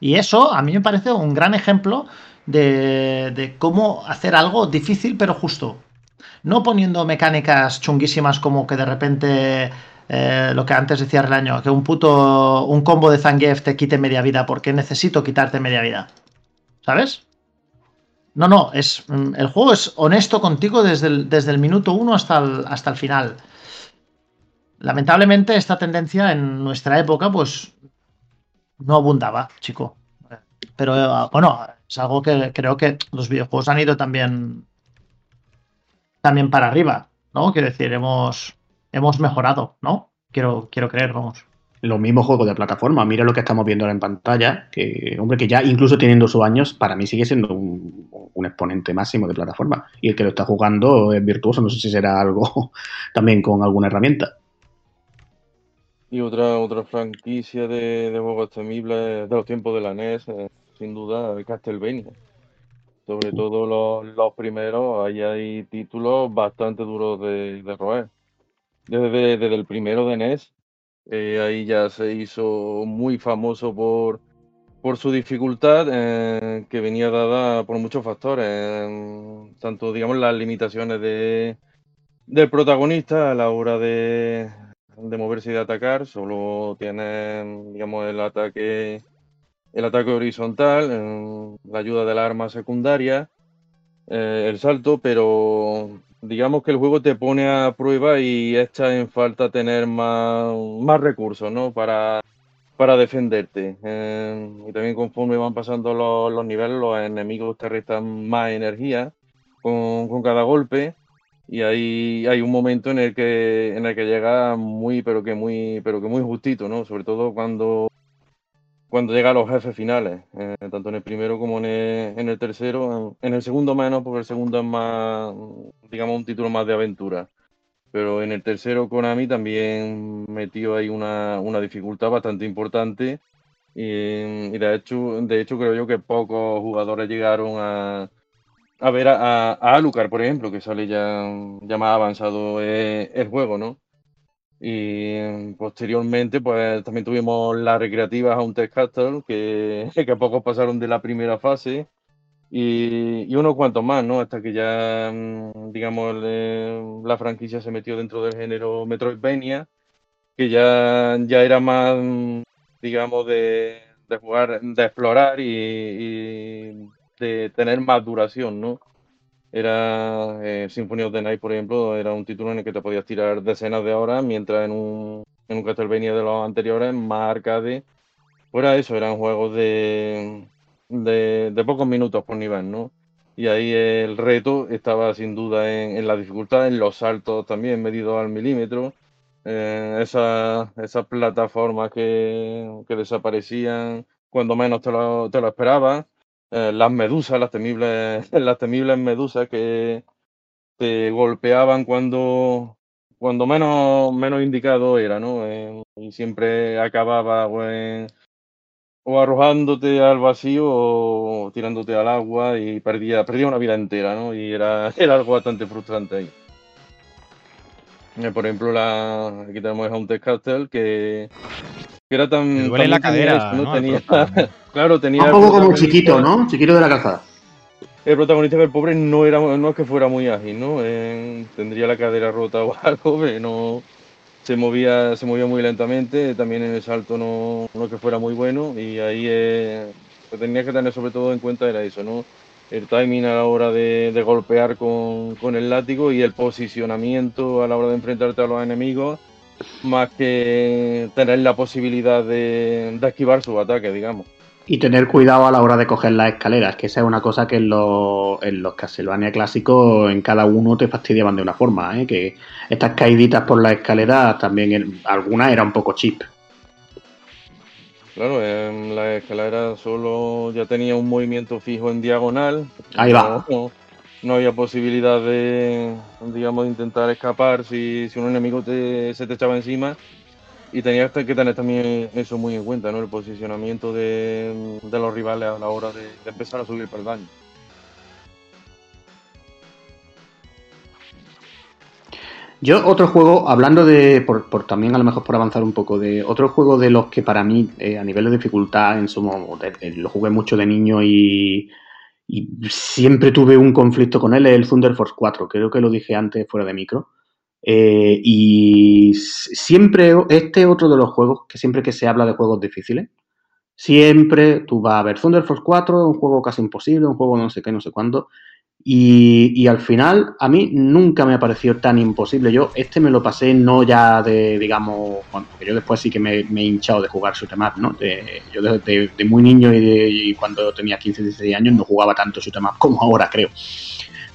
C: Y eso a mí me parece un gran ejemplo de, cómo hacer algo difícil pero justo. No poniendo mecánicas chunguísimas como que de repente eh, lo que antes decía el año, que un puto, un combo de Zangief te quite media vida porque necesito quitarte media vida. ¿Sabes? No, no, es, mm, el juego es honesto contigo desde el, desde el minuto uno hasta el, hasta el final. lamentablemente esta tendencia en nuestra época pues no abundaba, chico. Pero eh, bueno, es algo que creo que los videojuegos han ido también también para arriba, ¿no? Quiero decir, hemos hemos mejorado, ¿no? Quiero quiero creer, vamos
E: los mismos juegos de plataforma. Mira lo que estamos viendo ahora en pantalla, que, hombre, que ya incluso teniendo sus años, para mí sigue siendo un, exponente máximo de plataforma. Y el que lo está jugando es virtuoso, no sé si será algo [laughs] también con alguna herramienta.
D: Y otra, otra franquicia de, juegos temibles de los tiempos de la NES, eh, sin duda, Castlevania. Sobre todo los, primeros, ahí hay títulos bastante duros de, roer. Desde, desde el primero de NES, eh, ahí ya se hizo muy famoso por, por su dificultad, eh, que venía dada por muchos factores, tanto digamos las limitaciones de, del protagonista a la hora de, de moverse y de atacar, solo tiene digamos el ataque el ataque horizontal, eh, la ayuda de la arma secundaria, el salto, pero digamos que el juego te pone a prueba y echa en falta tener más, más recursos, ¿no? Para, para defenderte. Eh, y también conforme van pasando los, niveles, los enemigos te restan más energía con, cada golpe. Y ahí hay un momento en el que en el que llega muy, pero que muy, pero que muy justito, ¿no? Sobre todo cuando cuando llega a los jefes finales, eh, tanto en el primero como en el, tercero. En, el segundo menos, porque el segundo es más, digamos, un título más de aventura. Pero en el tercero Konami también metió ahí una, dificultad bastante importante. Y, de, hecho, de hecho creo yo que pocos jugadores llegaron a, a ver a, a, Alucard, por ejemplo, que sale ya, ya más avanzado eh, el juego, ¿no? Y posteriormente, pues también tuvimos las recreativas a un test Castle, que, [laughs] que pocos pasaron de la primera fase. Y, y, unos cuantos más, ¿no? Hasta que ya, mm, digamos, la franquicia se metió dentro del género Metroidvania, que ya, ya era más, mm, digamos, de, de jugar, de explorar y de tener más duración, ¿no? Era eh, Symphony of the Night, por ejemplo, era un título en el que te podías tirar decenas de horas, mientras en un, en un Castlevania de los anteriores, más arcade, fuera eso, eran juegos de, de, pocos minutos por nivel, ¿no? Y ahí el reto estaba sin duda en, la dificultad, en los saltos también medidos al milímetro, esas plataformas que, que, desaparecían cuando menos te lo, te lo esperabas eh, las medusas, las temibles, [laughs] las temibles medusas que te golpeaban cuando, cuando menos, menos indicado era, ¿no? Y siempre acababa o arrojándote al vacío o tirándote al agua y perdía, perdía una vida entera, ¿no? Y era, [laughs] era algo bastante frustrante ahí. Eh, por ejemplo, la, aquí tenemos a un Castle que que era tan.
A: duele la cadera. ¿no?
D: Tenía, [laughs] claro, tenía.
E: Un poco como chiquito, ¿no? Chiquito de la calzada.
D: El protagonista del pobre no era no es que fuera muy ágil, ¿no? Eh, tendría la cadera rota o [laughs] algo, no se movía, se movía muy lentamente, también en el salto no, no que fuera muy bueno, y ahí eh, lo que tenía que tener sobre todo en cuenta era eso, ¿no? El timing a la hora de, de golpear con, con el látigo y el posicionamiento a la hora de enfrentarte a los enemigos más que tener la posibilidad de, esquivar su ataque, digamos.
E: Y tener cuidado a la hora de coger las escaleras, que esa es una cosa que en los, en los Castlevania clásicos en cada uno te fastidiaban de una forma, ¿eh? que estas caíditas por las escaleras también, algunas eran un poco chip.
D: Claro, en la escalera solo ya tenía un movimiento fijo en diagonal.
E: Ahí va
D: no había posibilidad de, digamos, intentar escapar si, si un enemigo te, se te echaba encima. Y tenías que tener también eso muy en cuenta, ¿no? El posicionamiento de, los rivales a la hora de, empezar a subir el daño.
E: Yo otro juego, hablando de, por, también a lo mejor por avanzar un poco, de otro juego de los que para mí eh, a nivel de dificultad en su lo jugué mucho de niño y, y siempre tuve un conflicto con él, el Thunder Force 4, creo que lo dije antes fuera de micro. Eh, y siempre, este es otro de los juegos que siempre que se habla de juegos difíciles, siempre tú vas a ver Thunder Force 4, un juego casi imposible, un juego no sé qué, no sé cuándo. Y, y, al final, a mí nunca me ha parecido tan imposible. Yo este me lo pasé no ya de, digamos, bueno, porque yo después sí que me, me he hinchado de jugar shoot em up, ¿no? De, yo desde de, de muy niño y, de, y, cuando tenía 15, 16 años no jugaba tanto shoot em up como ahora, creo.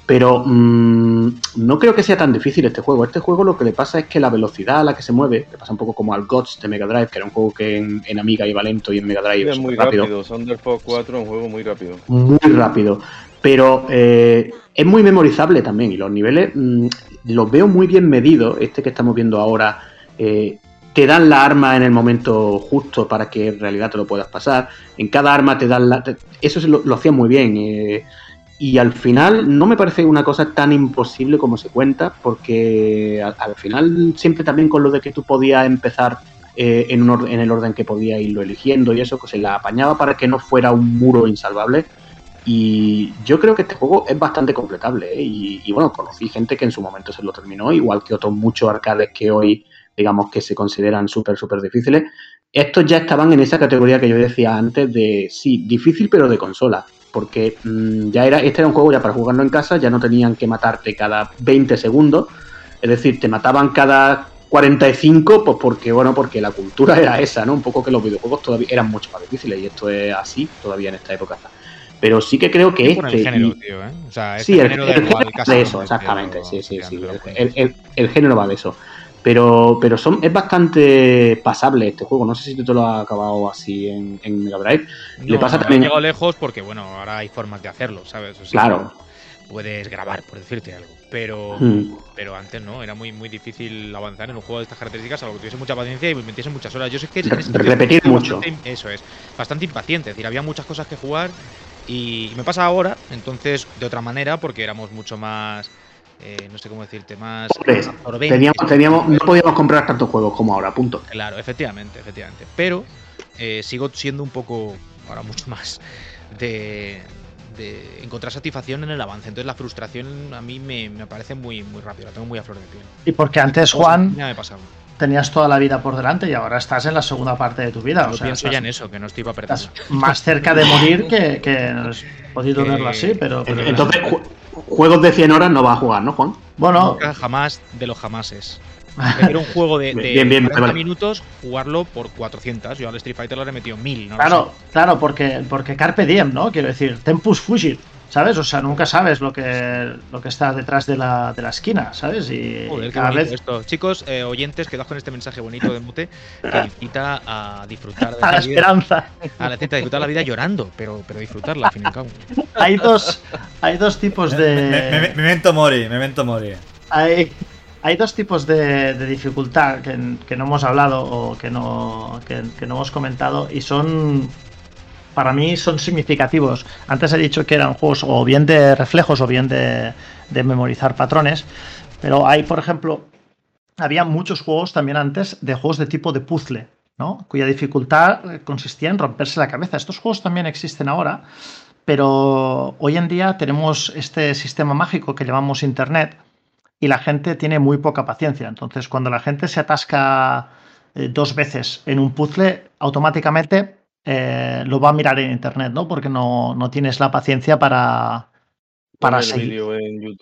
E: Pero mmm, no creo que sea tan difícil este juego. Este juego lo que le pasa es que la velocidad a la que se mueve, le pasa un poco como al GOTS de Mega Drive, que era un juego que en, en Amiga iba lento y en Mega Drive
D: es muy rápido. rápido. Thunder Fox 4 es un juego muy rápido.
E: Muy rápido. Pero eh, es muy memorizable también y los niveles mmm, los veo muy bien medidos. Este que estamos viendo ahora, eh, te dan la arma en el momento justo para que en realidad te lo puedas pasar. En cada arma te dan la... Eso lo, lo hacía muy bien. Eh, y al final no me parece una cosa tan imposible como se cuenta, porque al, al final siempre también con lo de que tú podías empezar en, un en, el orden que podías irlo eligiendo y eso, que se la apañaba para que no fuera un muro insalvable. Y yo creo que este juego es bastante completable. ¿eh? Y, y, bueno, conocí gente que en su momento se lo terminó, igual que otros muchos arcades que hoy, digamos, que se consideran súper, súper difíciles. Estos ya estaban en esa categoría que yo decía antes de, sí, difícil pero de consola porque mmm, ya era, este era un juego ya para jugarlo en casa, ya no tenían que matarte cada 20 segundos, es decir, te mataban cada 45, pues porque, bueno, porque la cultura era esa, ¿no? Un poco que los videojuegos todavía eran mucho más difíciles y esto es así todavía en esta época. Pero sí que creo que este.
A: El género, y... tío, ¿eh? o sea, este
E: sí, el, género, el, género de eso, exactamente. Sí, sí, sí. El, el, el, género va de eso. Pero, pero son, es bastante pasable este juego. No sé si tú te lo has acabado así en, en Mega Drive.
A: No, Le pasa no, también. He llegado lejos porque, bueno, ahora hay formas de hacerlo, ¿sabes? O sea,
E: claro.
A: Puedes grabar, por decirte algo. Pero, hmm. pero antes no, era muy, muy difícil avanzar en un juego de estas características, algo que tuviese mucha paciencia y metiese muchas horas. Yo sé que es,
E: es repetir mucho.
A: Eso es, bastante impaciente. Es decir, había muchas cosas que jugar y, y me pasa ahora, entonces de otra manera, porque éramos mucho más eh, no sé cómo decirte, más
E: teníamos, teníamos, no podíamos comprar tantos juegos como ahora, punto.
A: Claro, efectivamente, efectivamente. Pero eh, sigo siendo un poco, ahora mucho más, de, de, encontrar satisfacción en el avance. Entonces la frustración a mí me, me parece muy, muy rápido, la tengo muy a flor de piel.
C: Y porque antes, Juan,
A: ya me pasado.
C: Tenías toda la vida por delante y ahora estás en la segunda parte de tu vida.
A: Yo
C: o sea,
A: pienso
C: estás,
A: ya en eso, que no estoy para perder.
C: Más cerca de morir que, que has podido que... verlo así, pero... pero
E: Entonces, juegos de 100 horas no va a jugar, ¿no, Juan?
C: Bueno,
A: Nunca, jamás de los jamases. Prefiero un juego de, de bien, bien, 40 vale. minutos jugarlo por 400. Yo al Street Fighter lo he metido 1000. ¿no?
C: Claro, claro, porque, porque Carpe Diem, ¿no? Quiero decir, Tempus Fugit, ¿sabes? O sea, nunca sabes lo que, lo que está detrás de la, de la esquina, ¿sabes? Y
A: Joder, cada vez. Esto. Chicos, eh, oyentes, quedaos con este mensaje bonito de Mute que [laughs] incita a disfrutar de
C: a la, esperanza.
A: A la cita, a disfrutar la vida llorando, pero, pero disfrutarla al fin y al cabo. [laughs]
C: hay, dos, hay dos tipos de.
B: Me, me, mori, memento mori.
C: Hay, hay dos tipos de, de dificultad que, que, no hemos hablado o que no, que, que no hemos comentado y son para mí son significativos. Antes he dicho que eran juegos o bien de reflejos o bien de, memorizar patrones, pero hay, por ejemplo, había muchos juegos también antes de juegos de tipo de puzzle, ¿no? cuya dificultad consistía en romperse la cabeza. Estos juegos también existen ahora, pero hoy en día tenemos este sistema mágico que llamamos Internet y la gente tiene muy poca paciencia. Entonces, cuando la gente se atasca eh, dos veces en un puzzle, automáticamente eh, lo va a mirar en internet, ¿no? Porque no, no tienes la paciencia para, para, seguir,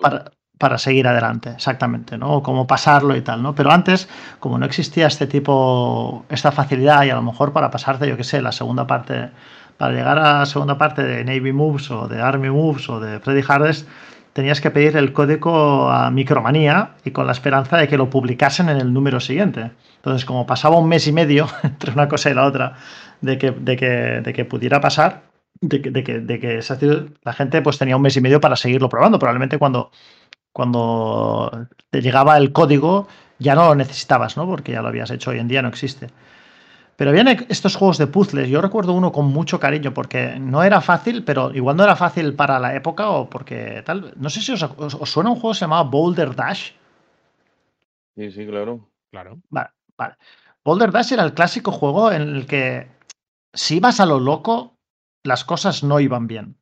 C: para, para, seguir adelante, exactamente, ¿no? O cómo pasarlo y tal, ¿no? Pero antes, como no existía este tipo, esta facilidad y a lo mejor para pasarte, yo qué sé, la segunda parte, para llegar a la segunda parte de Navy Moves o de Army Moves o de Freddy Hardest, tenías que pedir el código a Micromanía y con la esperanza de que lo publicasen en el número siguiente. Entonces, como pasaba un mes y medio [laughs] entre una cosa y la otra, de que, de que, de que pudiera pasar, de que, de que, de que la gente pues tenía un mes y medio para seguirlo probando. Probablemente cuando, cuando te llegaba el código ya no lo necesitabas, ¿no? Porque ya lo habías hecho, hoy en día no existe. Pero habían estos juegos de puzzles, yo recuerdo uno con mucho cariño, porque no era fácil, pero igual no era fácil para la época o porque tal. No sé si os, os, os suena un juego que se llamaba Boulder Dash.
D: Sí, sí, claro.
A: Claro.
C: Vale, vale. Boulder Dash era el clásico juego en el que si ibas a lo loco, las cosas no iban bien.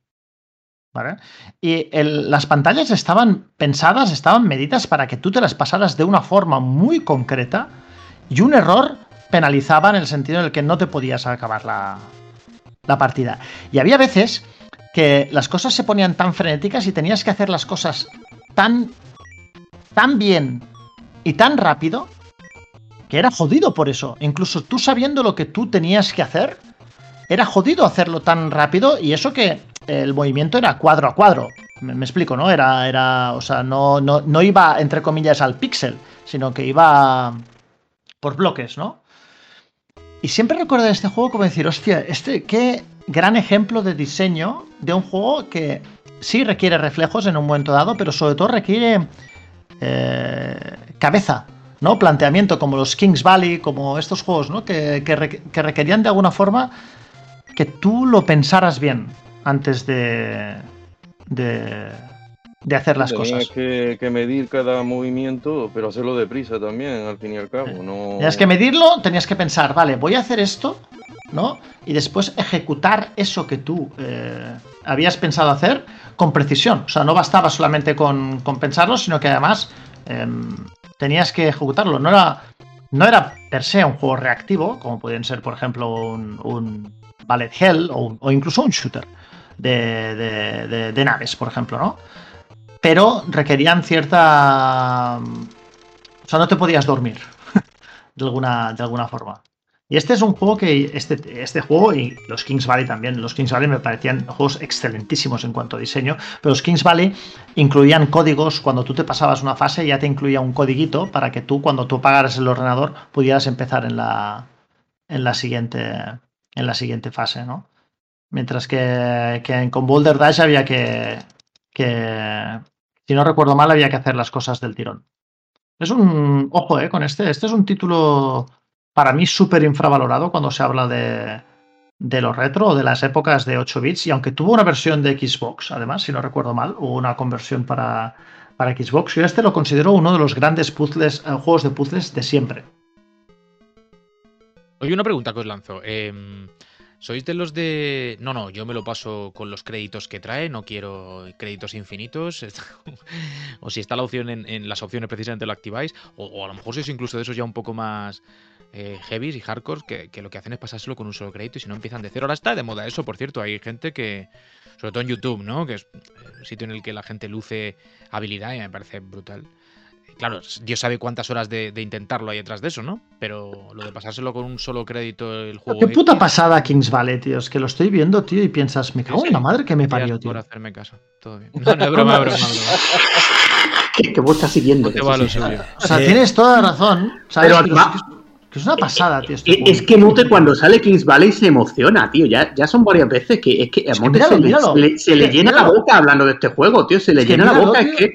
C: ¿Vale? Y las pantallas estaban pensadas, estaban medidas para que tú te las pasaras de una forma muy concreta y un error penalizaba en el sentido en el que no te podías acabar la, la partida. Y había veces que las cosas se ponían tan frenéticas y tenías que hacer las cosas tan, tan bien y tan rápido que era jodido por eso. Incluso tú sabiendo lo que tú tenías que hacer, era jodido hacerlo tan rápido y eso que el movimiento era cuadro a cuadro. Me, explico, ¿no? Era, era, o sea, no, no, no iba, entre comillas, al píxel, sino que iba por bloques, ¿no? Y siempre recuerdo este juego como decir, hostia, este, qué gran ejemplo de diseño de un juego que sí requiere reflejos en un momento dado, pero sobre todo requiere eh, cabeza, ¿no? Planteamiento, como los Kings Valley, como estos juegos, ¿no? Que, que requerían de alguna forma que tú lo pensaras bien antes de, de, de hacer las cosas.
D: Que, que medir cada movimiento, pero hacerlo deprisa también, al fin y al cabo. No...
C: Tenías que medirlo, tenías que pensar, vale, voy a hacer esto, ¿no? Y después ejecutar eso que tú eh, habías pensado hacer con precisión. O sea, no bastaba solamente con, con pensarlo, sino que además em, tenías que ejecutarlo. No era, no era per se un juego reactivo, como pueden ser, por ejemplo, un, un Ballet Hell o, incluso un shooter de, de- de- de naves, por ejemplo, ¿no? Pero requerían cierta... O sea, no te podías dormir [laughs] de alguna, de alguna forma. Y este es un juego que, este, este juego y los Kings Valley también, los Kings Valley me parecían juegos excelentísimos en cuanto a diseño, pero los Kings Valley incluían códigos, cuando tú te pasabas una fase ya te incluía un codiguito para que tú cuando tú apagaras el ordenador pudieras empezar en la, en la, siguiente, en la siguiente fase, ¿no? Mientras que, que con Boulder Dash había que, que, si no recuerdo mal, había que hacer las cosas del tirón. Es un. Ojo, eh, con este. Este es un título para mí súper infravalorado cuando se habla de, de lo retro o de las épocas de 8 bits. Y aunque tuvo una versión de Xbox, además, si no recuerdo mal, hubo una conversión para, para Xbox. Yo este lo considero uno de los grandes puzzles, eh, juegos de puzzles de siempre.
A: Oye, una pregunta que os lanzo. Em, ¿Sois de los de.? No, no, yo me lo paso con los créditos que trae, no quiero créditos infinitos. [laughs] o si está la opción en, en las opciones, precisamente lo activáis. O, o a lo mejor sois incluso de esos ya un poco más eh, heavies y hardcore que, que lo que hacen es pasárselo con un solo crédito y si no empiezan de cero. Ahora está de moda eso, por cierto. Hay gente que. Sobre todo en YouTube, ¿no? Que es el sitio en el que la gente luce habilidad y me parece brutal. Claro, Dios sabe cuántas horas de, de intentarlo hay detrás de eso, ¿no? Pero lo de pasárselo con un solo crédito el juego.
C: Qué puta pasada Kings Valley, tío. Es que lo estoy viendo, tío, y piensas, me cago en la madre que me parió, tío.
A: por hacerme caso. Todo bien. No, no es broma.
E: Que, [laughs] que vos estás siguiendo.
A: No te
E: que
A: va
E: sí,
A: lo
E: sí.
A: suyo.
C: O sea,
B: Eh,
C: tienes toda la razón. ¿sabes?
E: pero
C: es que es- que es una pasada, tío. este
E: Es,
C: juego.
E: es que Mute cuando sale Kings Valley se emociona, tío. Ya, ya son varias veces que es que a
C: Es que
E: Mute
C: míralo,
E: se, le-
C: míralo.
E: se le, se le
C: Es que
E: llena la boca hablando de este juego, tío. Se le
C: Es que
E: llena la boca.
C: tío.
E: Es que,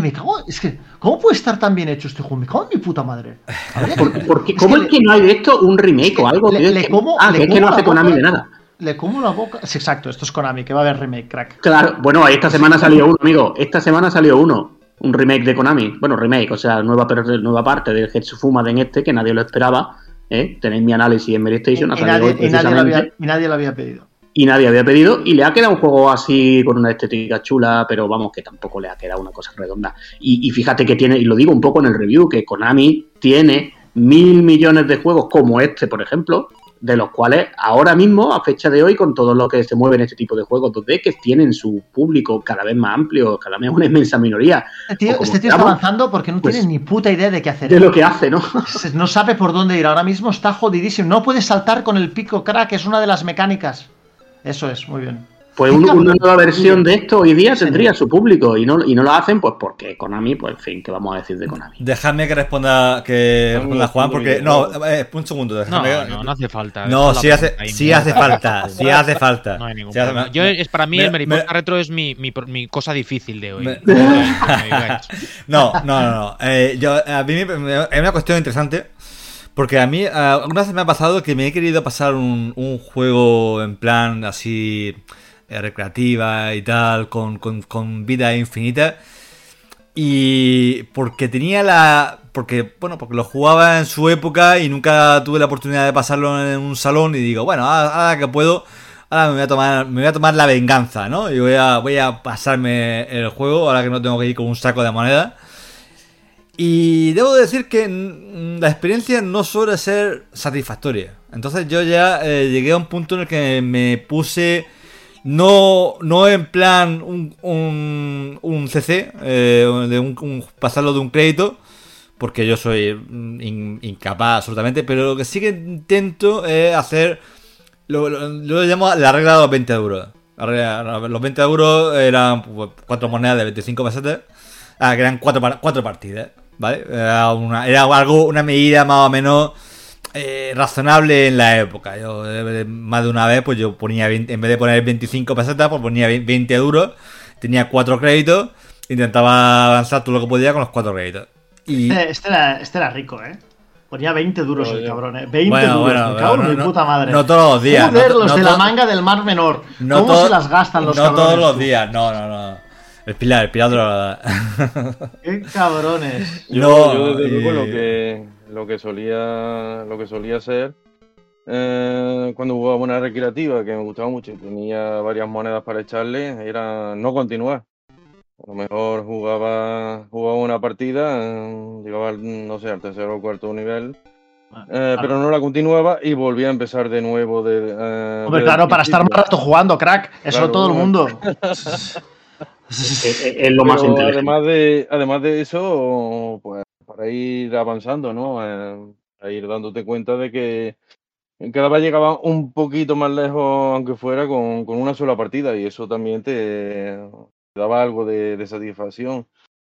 C: que me cago. Es que, ¿cómo puede estar tan bien hecho este juego? Me cago en mi puta madre. A ver,
E: por- porque,
C: es
E: ¿Cómo
C: que
E: es que no hay de esto un remake o algo?
C: le-
E: tío? Es
C: le
E: que-
C: como-
E: ah,
C: le
E: es que no hace Konami de nada.
C: Le como la boca. Sí, exacto, esto es Konami, que va a haber remake, crack.
E: Claro, bueno, esta semana salió uno, amigo. Esta semana salió uno. Un remake de Konami. Bueno, remake, o sea, nueva, nueva parte del Hetsufuma de este, que nadie lo esperaba. ¿eh? Tenéis mi análisis en
C: Y, nadie, y nadie había,
E: precisamente.
C: y nadie lo había pedido.
E: Y nadie había pedido y le ha quedado un juego así con una estética chula, pero vamos que tampoco le ha quedado una cosa redonda. Y, y fíjate que tiene, y lo digo un poco en el review, que Konami tiene mil millones de juegos como este, por ejemplo, de los cuales ahora mismo, a fecha de hoy, con todo lo que se mueve en este tipo de juegos 2D, que tienen su público cada vez más amplio, cada vez una inmensa minoría
C: Este tío, este tío está avanzando porque no
E: pues,
C: tiene ni puta idea de qué hacer.
E: de lo que hace, ¿no? [laughs]
C: No sabe por dónde ir. Ahora mismo está jodidísimo. No puede saltar con el pico crack, es una de las mecánicas. Eso es, muy bien.
E: Pues un- una nueva versión de esto hoy día tendría su público y no, y no lo hacen pues porque Konami, pues en fin, ¿qué vamos a decir de Konami?
B: Dejadme que responda, que
D: No,
B: responda
D: no,
B: Juan,
D: no,
B: porque.
D: no.
B: No, eh, un segundo.
A: No,
B: Déjame,
A: no, no hace falta.
B: No, sí hace, sí hace falta, [laughs] sí hace falta.
A: No hay ningún problema. Yo, es para mí
B: me-
A: el Mariposa
B: me-
A: Retro es mi, mi, mi cosa difícil de hoy.
B: Me- [laughs]
A: No. [laughs]
B: No, no, no, no. Eh, yo, a mí es una cuestión interesante. Porque a mí, eh, alguna vez me ha pasado que me he querido pasar un, juego en plan así eh, recreativa y tal, con vida infinita. Y porque tenía la. Porque, bueno, porque lo jugaba en su época y nunca tuve la oportunidad de pasarlo en un salón. Y digo, bueno, ahora, ahora que puedo, ahora me voy a tomar, me voy a tomar la venganza, ¿no? Y voy a, voy a pasarme el juego ahora que no tengo que ir con un saco de moneda. Y debo decir que la experiencia no suele ser satisfactoria. Entonces yo ya eh, llegué a un punto en el que me puse No, no en plan un, un, un CC, eh, de un, pasarlo de un crédito, porque yo soy mm, in- incapaz absolutamente, pero lo que sí que intento es hacer, lo, lo, llamo la regla de los 20 euros. Los 20 euros eran pues, cuatro monedas de 25 pesetas, ah, que eran cuatro, cuatro partidas, ¿vale? Era, una, era algo, una medida más o menos eh, razonable en la época. Yo eh, más de una vez, pues yo ponía 20 en vez de poner 25 pesetas, pues ponía 20 euros, tenía cuatro créditos, intentaba avanzar todo lo que podía con los cuatro créditos. Y
C: Este, este era, este era rico, ¿eh? Ponía 20 duros el cabrón, ¿eh? 20
B: Bueno,
C: duros,
B: bueno,
C: me cago en
B: no,
C: mi
B: no,
C: puta madre.
B: no todos los días,
C: Joder,
B: no-
C: los
B: no
C: de la manga del Mar Menor.
B: no
C: ¿Cómo se las gastan los
B: no
C: cabrones?
B: todos los
C: tú?
B: días, no, no, no. El pilar, el pilar de la [laughs]
C: Qué cabrones.
D: Yo,
B: No,
D: yo desde luego lo que lo que solía lo que solía hacer eh, cuando jugaba una recreativa que me gustaba mucho y tenía varias monedas para echarle era no continuar. A lo mejor jugaba jugaba una partida, eh, llegaba al, no sé, al tercero o cuarto nivel, eh, pero no la continuaba y volvía a empezar de nuevo de eh,
C: Hombre, claro, para estar más rato jugando, crack. Eso
D: Claro,
C: todo el
D: bueno.
C: mundo. [laughs]
E: Es, es- es lo más
D: Pero
E: inteligente.
D: además de, además de eso, pues para ir avanzando, ¿no? Eh, a ir dándote cuenta de que cada vez llegaba un poquito más lejos, aunque fuera con, con una sola partida, y eso también te, te daba algo de, de satisfacción.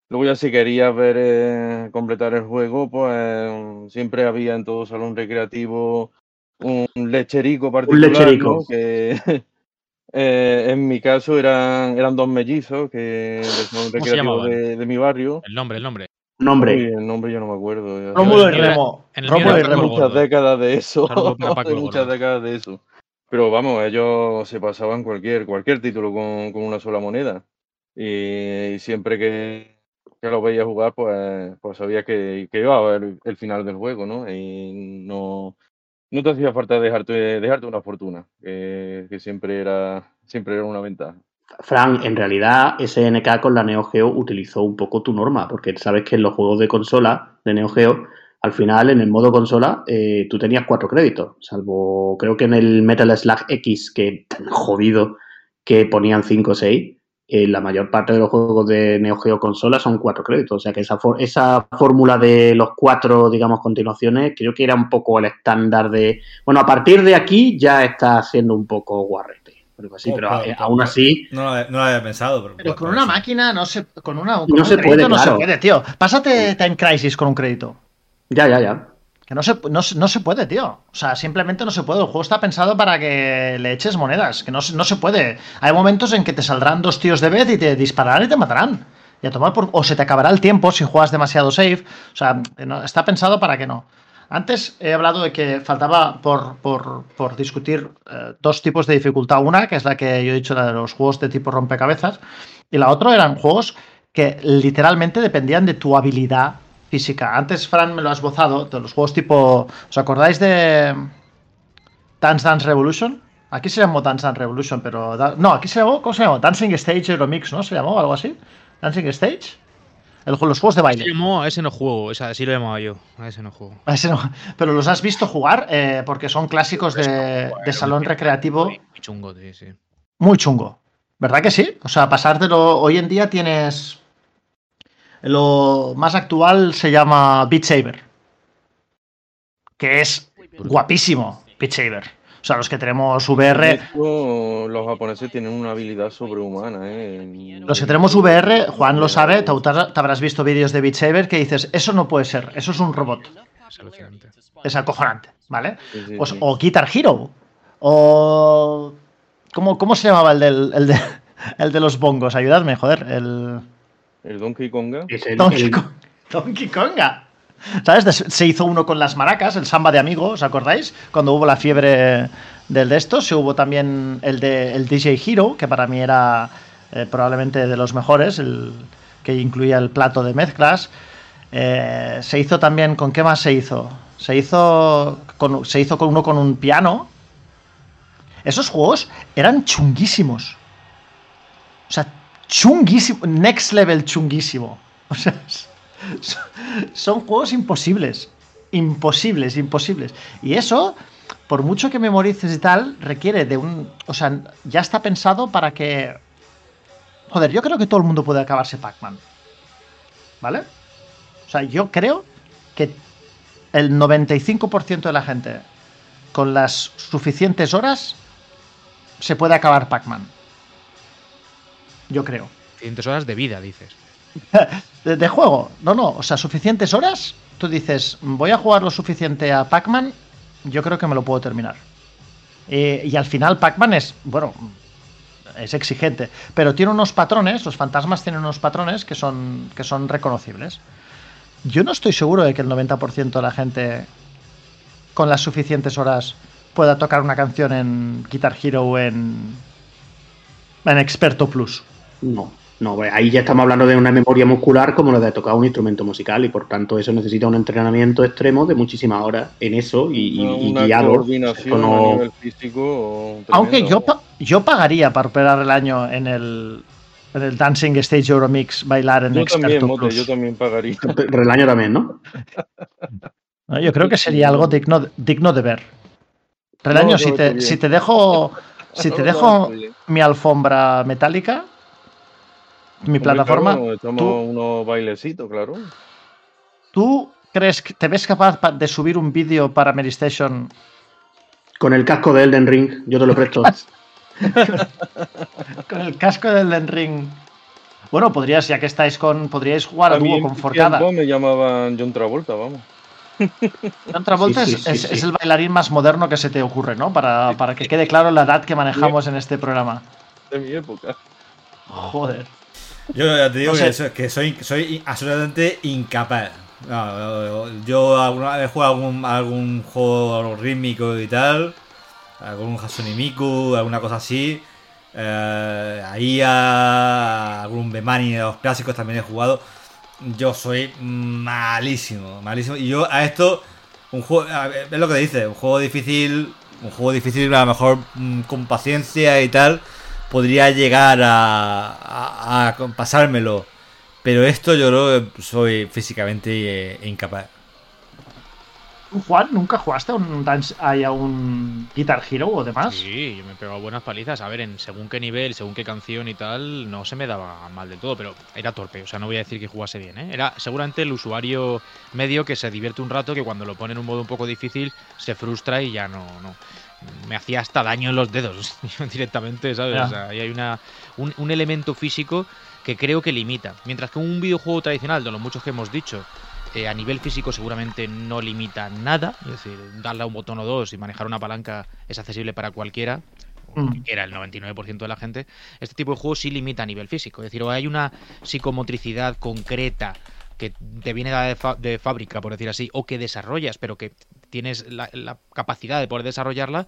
D: Luego ya si querías ver eh, completar el juego, pues siempre había en todo salón recreativo un lecherico particular,
E: lecherico.
D: ¿no? Que [laughs] eh, en mi caso eran, eran dos mellizos que de, de mi barrio.
A: El nombre, el nombre.
D: Uy,
E: Nombre.
D: el nombre yo no me acuerdo.
C: Rómulo y Remo.
A: en el
C: Rómulo y Remo.
D: Muchas décadas de eso. [laughs] Muchas décadas de eso. Pero vamos, ellos se pasaban cualquier, cualquier título con, con una sola moneda. Y, siempre que, que lo veía jugar, pues, pues sabía que, que iba a ver el final del juego, ¿no? Y no, no te hacía falta dejarte, dejarte una fortuna, que, que siempre era, siempre era una ventaja.
E: Fran, en realidad SNK con la Neo Geo utilizó un poco tu norma, porque sabes que en los juegos de consola de Neo Geo, al final en el modo consola eh, tú tenías cuatro créditos, salvo creo que en el Metal Slug X, que tan jodido que ponían 5 o 6, la mayor parte de los juegos de Neo Geo consola son cuatro créditos, o sea que esa, for- esa fórmula de los cuatro, digamos, continuaciones, creo que era un poco el estándar de, bueno, a partir de aquí ya está siendo un poco guarrete. Así,
B: Oh,
E: pero
B: claro,
E: eh,
B: claro.
E: aún así,
B: No, lo había- no lo había pensado. Pero,
C: Pero con una máquina no se. Con una. Con
E: No
C: un
E: se
C: crédito
E: puede,
C: no
E: claro.
C: se puede, tío. Pásate Time Crisis con un crédito.
E: ya, ya, ya.
C: Que no se, no, no se puede, tío. O sea, simplemente no se puede. El juego está pensado para que le eches monedas. Que no, se- no se puede. Hay momentos en que te saldrán dos tíos de vez y te dispararán y te matarán. Y a tomar O se te acabará el tiempo si juegas demasiado safe. O sea, está pensado para que no. Antes he hablado de que faltaba por, por- por discutir eh, dos tipos de dificultad. Una, que es la que yo he dicho, la de los juegos de tipo rompecabezas. Y la otra eran juegos que literalmente dependían de tu habilidad física. Antes, Fran, me lo has esbozado, de los juegos tipo... ¿Os acordáis de Dance Dance Revolution? Aquí se llamó Dance Dance Revolution, pero... da- No, aquí se llamó... ¿Cómo se llamó? Dancing Stage Euromix, ¿no? ¿Se llamó algo así? ¿Dancing Stage? El, los juegos de
A: Se
C: baile.
A: llamó, a ese no juego, esa, así lo llamaba yo. A ese no juego.
C: A ese no. Pero los has visto jugar eh, porque son clásicos de, de salón recreativo
A: Muy chungo, sí, sí.
C: muy chungo. ¿Verdad que sí? O sea, pasártelo. Hoy en día tienes. Lo más actual se llama Beat Saber. Que es guapísimo, Beat Saber. O sea, los que tenemos VR.
D: hecho, los japoneses tienen una habilidad sobrehumana, ¿eh?
C: Los que tenemos VR, Juan lo sabe, te, te habrás visto vídeos de Beat Saber que dices, eso no puede ser, eso es un robot.
A: Es alucinante.
C: Es acojonante, ¿vale?
D: Sí, sí,
C: Pues,
D: sí.
C: o Guitar Hero. O. ¿Cómo, cómo se llamaba el, del, el, de, [laughs] el de los bongos? Ayudadme, joder. El.
D: El Donkey Konga.
E: Es el-
C: Donkey,
E: el-
C: Kong- Donkey Konga. ¿Sabes? Se hizo uno con las maracas, el samba de amigos, ¿os acordáis? Cuando hubo la fiebre del de esto, se hubo también el de el DJ Hero, que para mí era eh, probablemente de los mejores, el que incluía el plato de mezclas. Eh, se hizo también, ¿con qué más se hizo? Se hizo con, se hizo con uno con un piano. Esos juegos eran chunguísimos. O sea, chunguísimo, next level chunguísimo. O sea, son, juegos imposibles. Imposibles, imposibles. Y eso, por mucho que memorices y tal, requiere de un. O sea, ya está pensado para que. Joder, yo creo que todo el mundo puede acabarse Pac-Man. ¿Vale? O sea, yo creo que el 95% de la gente con las suficientes horas se puede acabar Pac-Man. Yo creo.
A: Suficientes horas de vida, dices. [laughs]
C: de, de juego. No, no. O sea, suficientes horas. Tú dices, voy a jugar lo suficiente a Pac-Man. Yo creo que me lo puedo terminar. Eh, y al final Pac-Man es, bueno, es exigente, pero tiene unos patrones, los fantasmas tienen unos patrones que son, que son reconocibles. Yo no estoy seguro de que el 90% de la gente con las suficientes horas pueda tocar una canción en Guitar Hero o en, en Experto Plus.
E: No, no, ahí ya estamos hablando de una memoria muscular como la de tocar un instrumento musical y por tanto eso necesita un entrenamiento extremo de muchísimas horas en eso y, y, y
D: una
E: guiado.
D: coordinación
E: Esto no-
D: a nivel físico.
C: Aunque yo, pa- yo pagaría para operar el año en el, en el Dancing Stage Euromix bailar en
D: Yo
C: Experto
D: también, Mote, yo también pagaría. [laughs]
E: El año también, ¿no?
C: ¿no? Yo creo que sería algo digno, digno de ver. Relaño,
D: No,
C: si, te, si te dejo, si te [laughs]
D: No,
C: dejo mi alfombra metálica, mi plataforma,
D: claro, echamos
C: tú-
D: unos bailecitos, claro.
C: ¿tú crees que te ves capaz pa- de subir un vídeo para Medistation
E: Con el casco de Elden Ring, yo te lo presto. [laughs]
C: con el casco del Elden Ring? Bueno, podrías, ya que estáis con. Podríais jugar a dúo con
D: mi
C: Forcada.
D: me llamaban John Travolta, vamos. [laughs]
C: John Travolta
E: Sí,
C: es,
E: sí, sí,
C: es-
E: sí.
C: es el bailarín más moderno que se te ocurre, ¿no? Para, para que quede claro la edad que manejamos en este programa.
D: De mi época.
C: Joder.
B: Yo ya te digo
C: No
B: que, soy, que soy, soy absolutamente incapaz. No, yo- alguna vez he jugado algún, algún juego rítmico y tal, algún Hatsune Miku, alguna cosa así. Eh, ahí a algún Bemani de los clásicos también he jugado. Yo soy malísimo, malísimo. Y yo a esto, un juego, es lo que dice, un juego difícil, un juego difícil a lo mejor mm, con paciencia y tal, podría llegar a, a- a pasármelo. Pero esto yo creo que soy físicamente eh, incapaz.
C: ¿Tú, Juan, nunca jugaste a un, dance, a un Guitar Hero o demás?
A: Sí, yo me he pegado buenas palizas. A ver, en según qué nivel, según qué canción y tal, no se me daba mal del todo, pero era torpe. O sea, no voy a decir que jugase bien, ¿eh? Era seguramente el usuario medio que se divierte un rato, que cuando lo pone en un modo un poco difícil se frustra y ya no. no. Me hacía hasta daño en los dedos [laughs] directamente, ¿sabes? O sea, ahí hay una, un, un elemento físico que creo que limita. Mientras que un videojuego tradicional, de los muchos que hemos dicho, eh, a nivel físico seguramente no limita nada. Es decir, darle a un botón o dos y manejar una palanca es accesible para cualquiera.
C: Mm.
A: Que era el 99% de la gente. Este tipo de juegos sí limita a nivel físico. Es decir, o hay una psicomotricidad concreta que te viene de, de fábrica, por decir así, o que desarrollas, pero que tienes la, la capacidad de poder desarrollarla,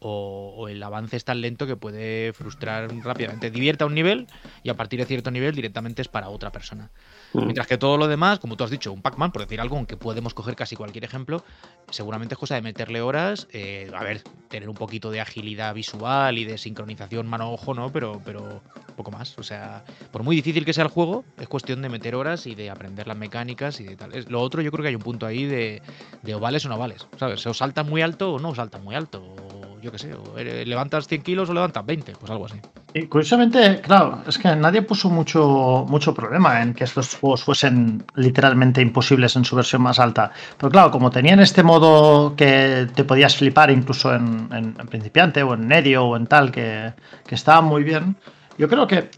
A: o, o el avance es tan lento que puede frustrar rápidamente. Divierte a un nivel y a partir de cierto nivel directamente es para otra persona.
E: Mm.
A: Mientras que todo lo demás, como tú has dicho, un Pac-Man, por decir algo, aunque podemos coger casi cualquier ejemplo, seguramente es cosa de meterle horas, eh, a ver, tener un poquito de agilidad visual y de sincronización mano-ojo, ¿no? Pero, pero poco más. O sea, por muy difícil que sea el juego, es cuestión de meter horas y de aprender las mecánicas y de tal. Lo otro, yo creo que hay un punto ahí de, de o vales o no vales, ¿sabes? O saltas muy alto o no saltas muy alto, yo qué sé, eh, levantas 100 kilos o levantas 20, pues algo así.
C: Y curiosamente, claro, es que nadie puso mucho, mucho problema en que estos juegos fuesen literalmente imposibles en su versión más alta. Pero claro, como tenían este modo que te podías flipar incluso en, principiante o en medio o en tal, que, estaba muy bien, yo creo que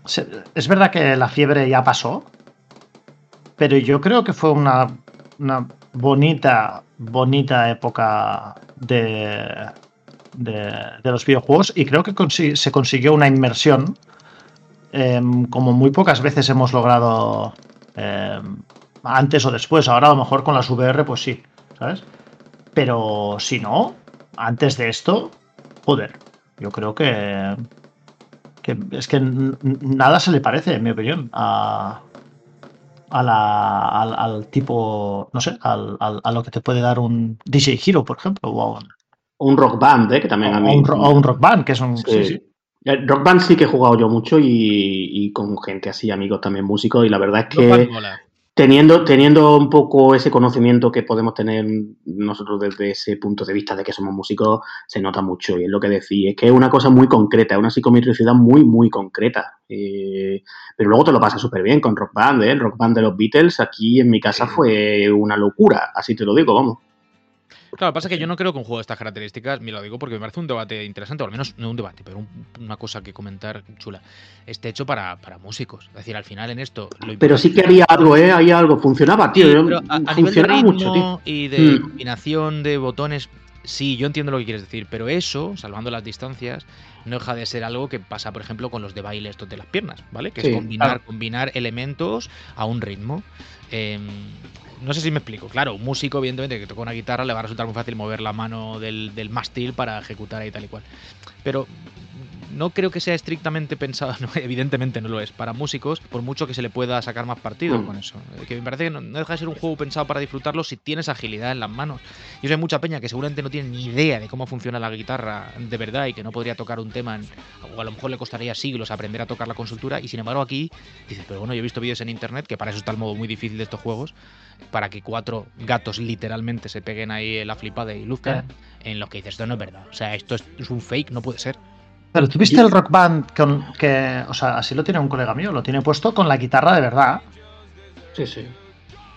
C: es verdad que la fiebre ya pasó, pero yo creo que fue una, una bonita, bonita época de, de, los videojuegos y creo que se consiguió una inmersión em, como muy pocas veces hemos logrado em, antes o después. Ahora a lo mejor con las VR pues sí, ¿sabes? Pero si no, antes de esto, joder, yo creo que, que es que nada se le parece, en mi opinión, a, a la, al, tipo, no sé, al, al- a lo que te puede dar un DJ Hero, por ejemplo, o a un,
E: un rock band, ¿eh? que también a
C: o
E: mí.
C: un, o un rock band, que es un...
E: Sí.
C: sí, sí.
E: El Rock Band sí que he jugado yo mucho y, y con gente así, amigos también músicos, y la verdad es que. Teniendo, teniendo un poco ese conocimiento que podemos tener nosotros desde ese punto de vista de que somos músicos, se nota mucho. Y es lo que decís, es que es una cosa muy concreta, es una psicometricidad muy, muy concreta. Eh, pero luego te lo pasa súper bien con Rock Band, ¿eh? El Rock Band de los Beatles aquí en mi casa fue una locura, así te lo digo, vamos.
A: Claro, lo que pasa es que yo no creo que un juego de estas características, me lo digo porque me parece un debate interesante, o al menos no un debate, pero un- una cosa que comentar chula, esté hecho para, para músicos. Es decir, al final en esto... lo
E: Pero sí que había algo, ¿eh? Había algo, funcionaba, tío.
A: Sí, pero a, a nivel de ritmo
E: mucho, tío.
A: y de
E: Mm.
A: combinación de botones, sí, yo entiendo lo que quieres decir, pero eso, salvando las distancias, no deja de ser algo que pasa, por ejemplo, con los de baile estos de las piernas, ¿vale? Que
E: Sí,
A: es combinar,
E: claro.
A: combinar elementos a un ritmo. Em, no sé si me explico. Claro, un músico, evidentemente, que toca una guitarra, le va a resultar muy fácil mover la mano del, del mástil para ejecutar ahí tal y cual. Pero no creo que sea estrictamente pensado, [laughs] no, evidentemente no lo es, para músicos, por mucho que se le pueda sacar más partido
E: Mm.
A: con eso. Eh, Que me parece que no, no deja de ser un juego pensado para disfrutarlo si tienes agilidad en las manos. Y eso hay mucha peña que seguramente no tiene ni idea de cómo funciona la guitarra de verdad y que no podría tocar un tema, en- o a lo mejor le costaría siglos aprender a tocar la con soltura. Y sin embargo, aquí dices, pero bueno, yo he visto vídeos en internet, que para eso está el modo muy difícil de estos juegos, para que cuatro gatos literalmente se peguen ahí en la flipada y luzcan, en los que dices, esto no es verdad. O sea, esto es, es un fake, no puede ser.
C: Pero tú viste el rock band con, que, o sea, así lo tiene un colega mío, lo tiene puesto con la guitarra de verdad.
E: Sí, sí.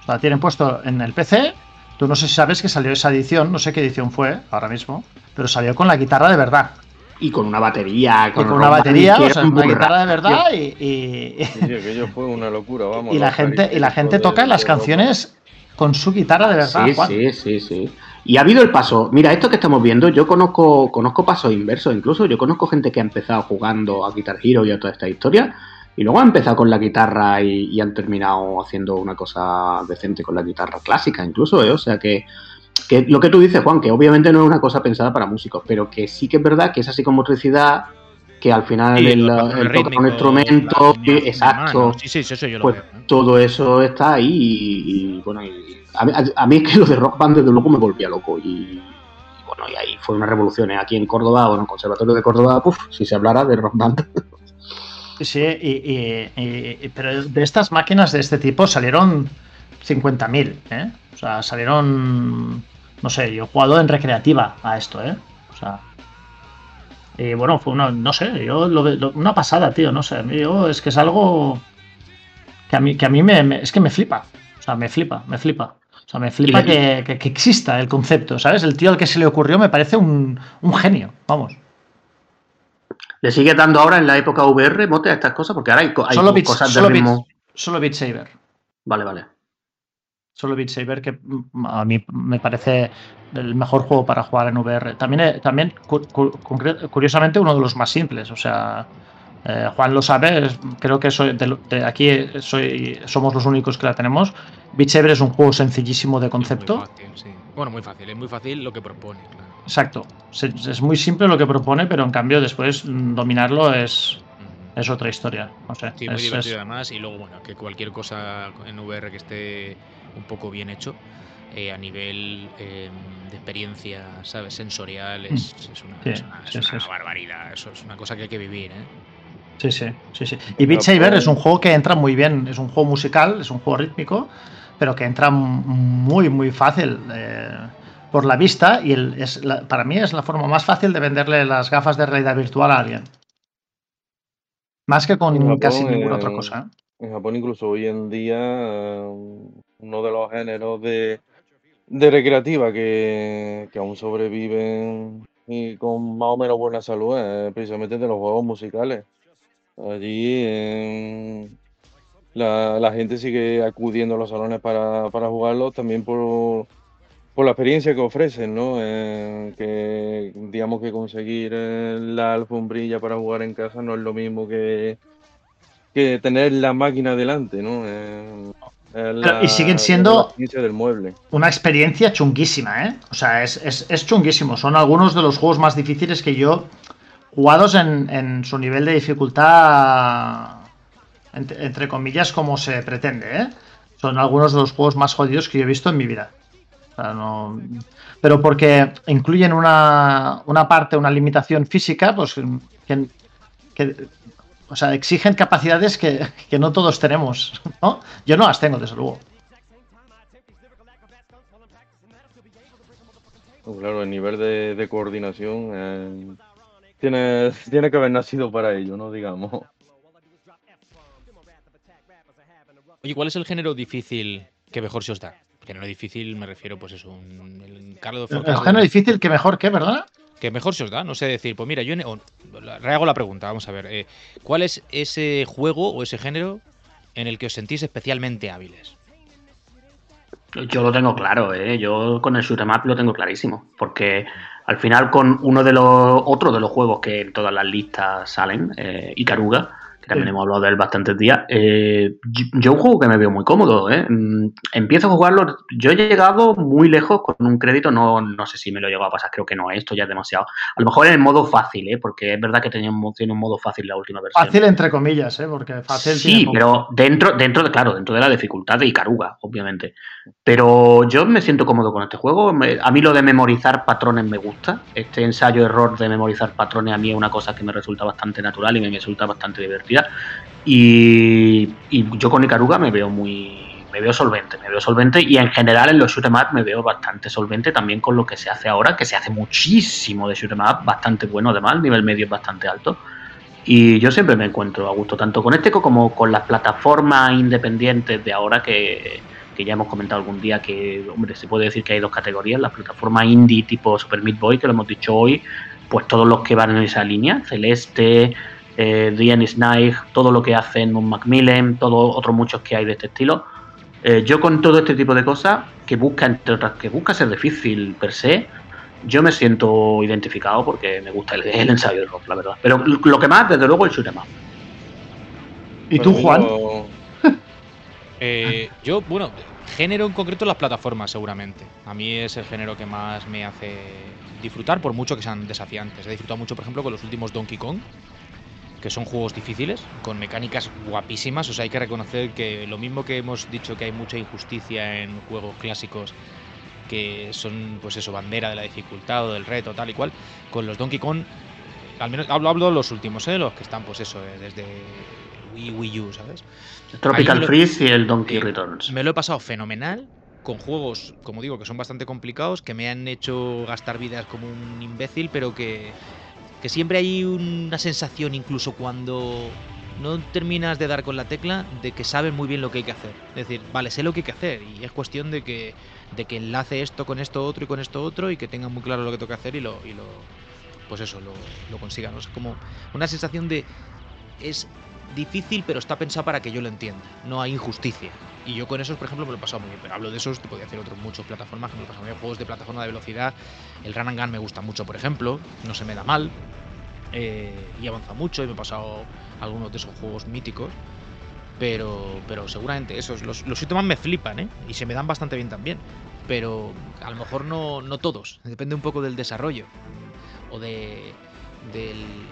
C: O sea, tienen puesto en el PC. Tú no sé si sabes que salió esa edición, no sé qué edición fue ahora mismo, pero salió con la guitarra de verdad.
E: Y con una batería.
C: Y con
E: un
C: una batería, o sea,
E: un
C: una guitarra de verdad y, y-
D: Sí, aquello fue una locura, [laughs] vamos.
C: y la gente y la gente toca las canciones con su guitarra de verdad.
E: Sí,
C: Juan.
E: sí, sí, sí. Y ha habido el paso. Mira, esto que estamos viendo, yo conozco, conozco pasos inversos. Incluso yo conozco gente que ha empezado jugando a Guitar Hero y a toda esta historia. Y luego ha empezado con la guitarra y, y han terminado haciendo una cosa decente con la guitarra clásica, incluso, ¿eh? O sea que, que lo que tú dices, Juan, que obviamente no es una cosa pensada para músicos, pero que sí que es verdad que esa psicomotricidad, que al final
A: Sí,
E: el, el tocar un instrumento,
A: la
E: exacto,
A: sí, sí, eso yo lo
E: pues
A: veo. ¿eh?
E: todo eso está ahí y, y, bueno, y a, mí, es que lo de Rock Band desde luego me volvía loco y, bueno, y ahí fue una revolución, ¿eh? aquí en Córdoba, bueno, en el Conservatorio de Córdoba, puf, si se hablara de Rock Band. [laughs]
C: Sí, y, pero de estas máquinas de este tipo salieron 50.000, ¿eh? O sea, salieron, no sé, yo he jugado en recreativa a esto, ¿eh? O sea, y bueno, fue una, no sé, yo lo, lo- una pasada, tío, no sé, yo es que es algo que a mí, que a mí me- es que me flipa, o sea, me flipa, me flipa. O sea, me flipa que, que- que exista el concepto, ¿sabes? El tío al que se le ocurrió me parece un, un genio, vamos.
E: ¿Le sigue dando ahora en la época VR, mote, a estas cosas? Porque ahora hay,
C: Solo Beat-
E: cosas de
C: solo Beat-
E: ritmo.
C: Solo Beat Saber.
E: Vale, vale.
C: Solo Beat Saber, que a mí me parece el mejor juego para jugar en VR. También, eh, también curiosamente, uno de los más simples. O sea, eh, Juan lo sabe, es- creo que soy de, de aquí eh, soy, somos los únicos que la tenemos. Beat Saber es un juego sencillísú de concepto.
A: Muy fácil, sí. Bueno, muy fácil, es muy fácil lo que propone, claro.
C: Exacto. Se- Es muy simple lo que propone, pero en cambio después mm, dominarlo es,
A: Ujú.
C: es otra historia. No sé.
A: Sí, muy
C: es-
A: divertido
C: es-
A: además. Y luego, bueno, que cualquier cosa en VR que esté un poco bien hecho, eh, a nivel eh, de experiencia, ¿sabes? Sensorial, es, es una,
C: Mm. Sí,
A: es una- es
C: sí,
A: una
C: sí.
A: barbaridad. Eso es una cosa que hay que vivir, ¿eh?
C: Sí, sí, sí, sí. Y Beat Saber es un juego que entra muy bien, es un juego musical, es un juego rítmico, pero que entra muy, muy fácil eh, por la vista y el, es la- para mí es la forma más fácil de venderle las gafas de realidad virtual a alguien. Más que con
D: Japón,
C: casi ninguna
D: eh,
C: otra cosa. ¿eh?
D: En Japón, incluso hoy en día, eh, uno de los géneros de, de recreativa que, que aún sobreviven y con más o menos buena salud es precisamente de los juegos musicales. Allí eh, la, la gente sigue acudiendo a los salones para, para jugarlos también por, por la experiencia que ofrecen, ¿no? Eh, que digamos que conseguir eh, la alfombrilla para jugar en casa no es lo mismo que, que tener la máquina delante, ¿no? Eh, la-
C: y siguen siendo-
D: del mueble.
C: Una experiencia chunguísima, ¿eh? O sea, es, es, es chunguísimo. Son algunos de los juegos más difíciles que yo, jugados en, en su nivel de dificultad, entre, comillas, como se pretende, ¿eh? Son algunos de los juegos más jodidos que yo he visto en mi vida. Pero porque incluyen una, una parte, una limitación física, pues que, o sea, exigen capacidades que, que no todos tenemos, ¿no? Yo no las tengo, desde luego.
D: Pues claro, el nivel de, de coordinación tiene, tiene que haber nacido para ello, ¿no? Digamos.
A: Oye, ¿cuál es el género difícil que mejor se os da? Género difícil me refiero, pues eso, un, el Carlos de
C: El género difícil que mejor que, ¿verdad?
A: que mejor se os da. No sé decir, pues mira, yo en- o- la- rehago la pregunta, vamos a ver. eh, ¿Cuál es ese juego o ese género en el que os sentís especialmente hábiles?
E: Yo lo tengo claro, ¿eh? yo con el shoot 'em up lo tengo clarísimo, porque al final con uno de los otro de los juegos que en todas las listas salen, eh, Ikaruga, que también
C: Sí.
E: hemos hablado de él bastantes días, eh, yo, yo un juego que me veo muy cómodo, ¿eh? Mm, empiezo a jugarlo, yo he llegado muy lejos con un crédito, no, no sé si me lo he llegado a pasar, creo que no, esto ya es demasiado. A lo mejor en el modo fácil, ¿eh? porque es verdad que tenía un, tiene un modo fácil la última versión.
C: Fácil entre comillas, ¿eh? Porque fácil
E: Sí,
C: tiene
E: pero dentro, dentro de, claro, dentro de la dificultad de Icaruga, obviamente. Pero yo me siento cómodo con este juego. A mí lo de memorizar patrones me gusta. Este ensayo-error de memorizar patrones a mí es una cosa que me resulta bastante natural y me resulta bastante divertida. Y, yo con Icaruga me veo muy. Me veo solvente, me veo solvente y en general en los shoot 'em up me veo bastante solvente también con lo que se hace ahora, que se hace muchísimo de shoot up, bastante bueno además, el nivel medio es bastante alto. Y yo siempre me encuentro a gusto tanto con este como con las plataformas independientes de ahora que, que ya hemos comentado algún día que, hombre, se puede decir que hay dos categorías, las plataformas indie tipo Super Meat Boy, que lo hemos dicho hoy, pues todos los que van en esa línea, Celeste, eh, Diane Snide, todo lo que hacen Mon Macmillan, todos otros muchos que hay de este estilo. Eh, yo con todo este tipo de cosas, que busca, entre otras, que busca ser difícil per se, yo me siento identificado porque me gusta el, el ensayo de rock, la verdad. Pero lo que más, desde luego, el shoot 'em up.
C: ¿Y tú, Juan?
D: yo- [laughs]
A: Eh, yo, bueno, género en concreto las plataformas, seguramente. A mí es el género que más me hace disfrutar, por mucho que sean desafiantes. He disfrutado mucho, por ejemplo, con los últimos Donkey Kong, que son juegos difíciles, con mecánicas guapísimas. O sea, hay que reconocer que lo mismo que hemos dicho que hay mucha injusticia en juegos clásicos que son, pues eso, bandera de la dificultad o del reto, tal y cual, con los Donkey Kong, al menos hablo, hablo de los últimos, ¿eh? los que están, pues eso, eh, desde Wii, Wii U, ¿sabes?
E: Tropical
A: lo-
E: Freeze y el Donkey
A: Eh,
E: Returns.
A: Me lo he pasado fenomenal con juegos, como digo, que son bastante complicados, que me han hecho gastar vidas como un imbécil, pero que, que siempre hay una sensación, incluso cuando no terminas de dar con la tecla, de que sabes muy bien lo que hay que hacer. Es decir, vale, sé lo que hay que hacer y es cuestión de que, de que enlace esto con esto otro y con esto otro y que tenga muy claro lo que que hacer y lo, pues eso, lo, lo consiga. ¿no? Es como una sensación de es difícil, pero está pensado para que yo lo entienda. No hay injusticia. Y yo con esos, por ejemplo, me lo he pasado muy bien. Pero hablo de esos, te podía hacer otros muchos plataformas que me lo he pasado muy bien. Juegos de plataforma de velocidad. El Run and Gun me gusta mucho, por ejemplo. No se me da mal. eh, y avanza mucho y me he pasado algunos de esos juegos míticos. Pero, pero seguramente esos, los, los up me flipan, ¿eh? Y se me dan bastante bien también. Pero a lo mejor no, no todos. Depende un poco del desarrollo. O de, del,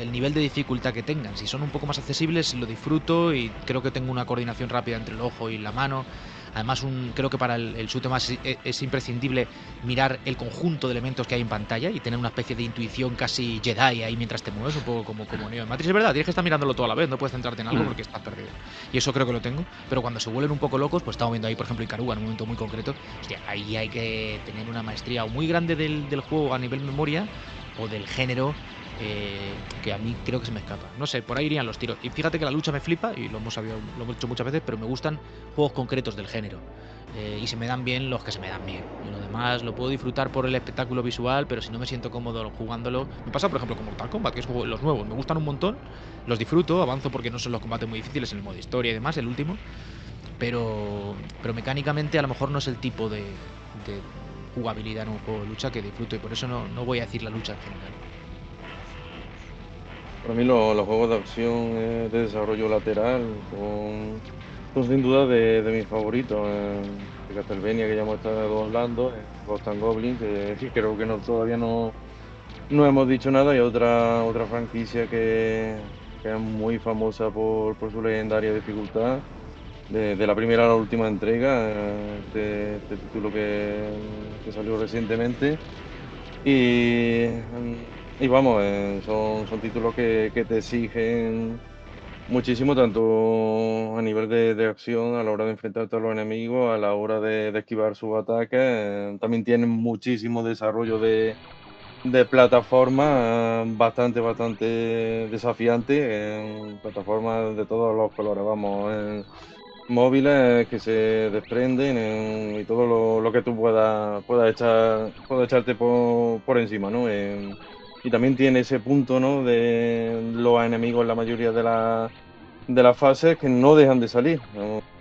A: del nivel de dificultad que tengan. Si son un poco más accesibles, lo disfruto y creo que tengo una coordinación rápida entre el ojo y la mano. Además, un, creo que para el, el shoot 'em up es, es imprescindible mirar el conjunto de elementos que hay en pantalla y tener una especie de intuición casi Jedi ahí mientras te mueves, un poco como, como Neo en Matrix. Es verdad, tienes que estar mirándolo toda la vez, no puedes centrarte en algo
E: Mm.
A: porque estás perdido. Y eso creo que lo tengo. Pero cuando se vuelven un poco locos, pues estamos viendo ahí, por ejemplo, Ikaruga en un momento muy concreto. Hostia, ahí hay que tener una maestría muy grande del, del juego a nivel memoria o del género eh, que a mí creo que se me escapa. No sé, por ahí irían los tiros. Y fíjate que la lucha me flipa, y lo hemos sabido, lo hemos dicho muchas veces, pero me gustan juegos concretos del género. Eh, y se me dan bien los que se me dan bien. Y lo demás lo puedo disfrutar por el espectáculo visual, pero si no me siento cómodo jugándolo. Me pasa, por ejemplo, con Mortal Kombat, que es juego- los nuevos, me gustan un montón, los disfruto, avanzo porque no son los combates muy difíciles en el modo historia y demás, el último. Pero, pero mecánicamente a lo mejor no es el tipo de, de jugabilidad en un juego de lucha que disfruto y por eso no, no voy a decir la lucha en general.
D: Para mí lo- los juegos de acción de desarrollo lateral son, sin duda de, de mis favoritos. Eh, de Castlevania que ya hemos estado hablando, eh, Ghost and Goblin, que, que [laughs] creo que todavía no, no hemos dicho nada, y otra, otra franquicia que, que es muy famosa por, por su legendaria dificultad. De, la primera a la última entrega, eh, este, título que, que salió recientemente. Y y vamos, eh, son, son títulos que, que te exigen muchísimo, tanto a nivel de, de acción, a la hora de enfrentarte a los enemigos, a la hora de, de esquivar sus ataques. eh, también tienen muchísimo desarrollo de, de plataforma, eh, bastante, bastante desafiante, plataformas de todos los colores, vamos, móviles que se desprenden en- y todo lo, lo que tú puedas puedas echar, puedas echarte por, por encima, ¿no? Y también tiene ese punto, ¿no? De los enemigos en la mayoría de, la- de las fases que no dejan de salir.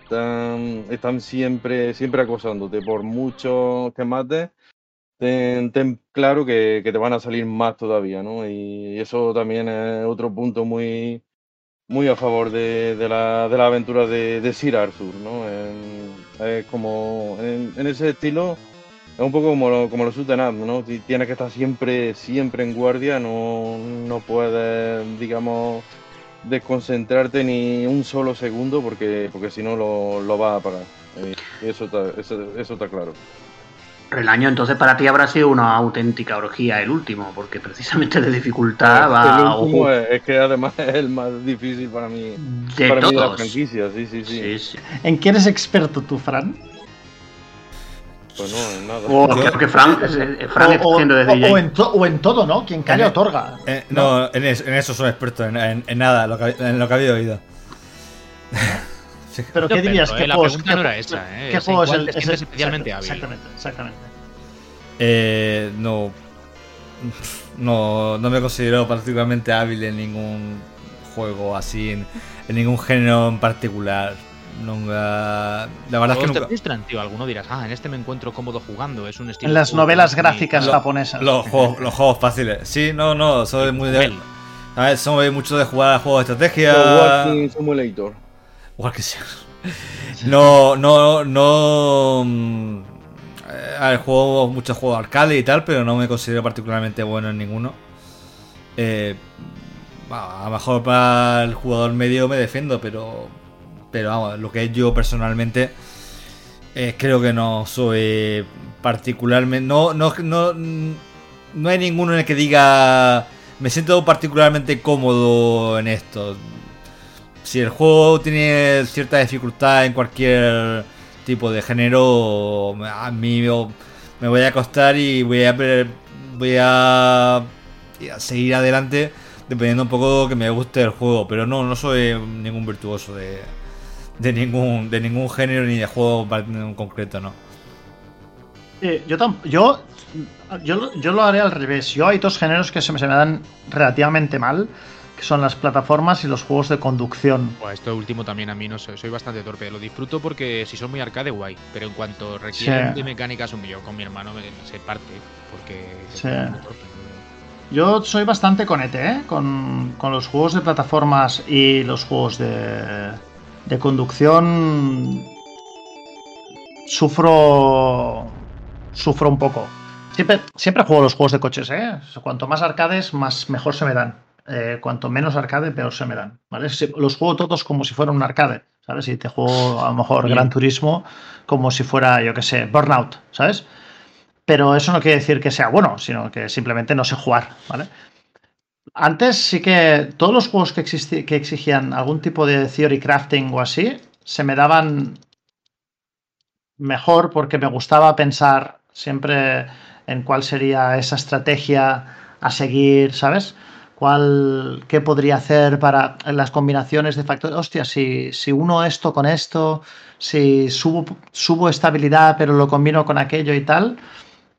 D: Están, están siempre, siempre acosándote. Por mucho que mates, ten, claro que, que te van a salir más todavía, ¿no? Y eso también es otro punto muy, muy a favor de, de la, de la aventura de, de Sir Arthur, ¿no? Es como en ese estilo es un poco como, lo- como los shoot 'em up, ¿no? Ti- Tienes que estar siempre, siempre en guardia, no, no puedes, digamos, desconcentrarte ni un solo segundo porque, porque si no lo, lo vas a apagar. Eh, eso, está, eso, eso está claro.
E: El año entonces para ti habrá sido una auténtica orgía el último, porque precisamente de dificultad va
D: el
E: a
D: último es, es que además es el más difícil para mí,
E: de
D: para mí de la franquicia, sí, sí, sí.
E: Sí, sí.
C: ¿En qué eres experto tú, Fran?
D: Pues no, en nada.
E: Oh,
B: Yo-
E: creo que Fran, eh,
C: o, o-
E: de
C: o- o en to- o en todo, ¿no? Quien calla otorga.
B: Eh, no, en, eso, en eso soy experto, en, en- en nada, lo que, en lo que había oído.
C: Pero ¿qué dirías? ¿Qué
A: eh, la
C: juegos-
A: pregunta
C: qué
A: no era
C: ju-
A: esa, eh,
C: ¿Qué
A: es
C: juego es el es
A: especialmente hábil.
C: Exactamente, exactamente.
B: Eh, no, no, no me considero particularmente hábil en ningún juego así, en, en ningún género en particular. Nunca, la verdad es que
A: Todos te
B: nunca.
A: frustran, tío. Alguno dirás, ah, en este me encuentro cómodo jugando. Es un estilo.
C: En las novelas gráficas japonesas.
B: Los juegos, los juegos fáciles. Sí, no, no, soy muy de. A ver, soy mucho de jugar a juegos de estrategia.
D: Walking Simulator.
B: Sea. No, no, no. mm, A ver, juego muchos juegos arcade y tal, pero no me considero particularmente bueno en ninguno. Eh, a lo mejor para el jugador medio me defiendo, pero. Pero vamos, lo que es yo personalmente. eh, creo que no soy particularmente. No, no, no, no hay ninguno en el que diga. Me siento particularmente cómodo en esto si el juego tiene cierta dificultad en cualquier tipo de género, a mí me, voy a acostar y voy a voy a seguir adelante dependiendo un poco que me guste el juego, pero no no soy ningún virtuoso de, de ningún de ningún género ni de juego en concreto, no.
C: Eh, yo, yo, yo, lo- yo lo haré al revés. Yo hay dos géneros que se me, se me dan relativamente mal, que son las plataformas y los juegos de conducción.
A: Buah, esto último también a mí no sé, soy bastante torpe. Lo disfruto porque si son muy arcade, guay. Pero en cuanto requieren
C: Sí.
A: de mecánicas, un yo con mi hermano me, se parte. Porque
C: Sí.
A: soy muy torpe.
C: Yo soy bastante conete, ¿eh? Con, con los juegos de plataformas y los juegos de, de conducción. Sufro. Sufro un poco. Siempre, siempre juego los juegos de coches, ¿eh? Cuanto más arcades, más mejor se me dan. Eh, cuanto menos arcade, peor se me dan. ¿vale? Los juego todos como si fuera un arcade, ¿sabes? Y te juego a lo mejor
A: Bien.
C: Gran Turismo como si fuera, yo qué sé, Burnout, ¿sabes? Pero eso no quiere decir que sea bueno, sino que simplemente no sé jugar, ¿vale? Antes sí que todos los juegos que, existi- que exigían algún tipo de theory crafting o así, se me daban mejor porque me gustaba pensar siempre en cuál sería esa estrategia a seguir, ¿sabes? ¿Cuál, ¿Qué podría hacer para las combinaciones de factores? Hostia, si, si uno esto con esto, si subo, subo estabilidad pero lo combino con aquello y tal,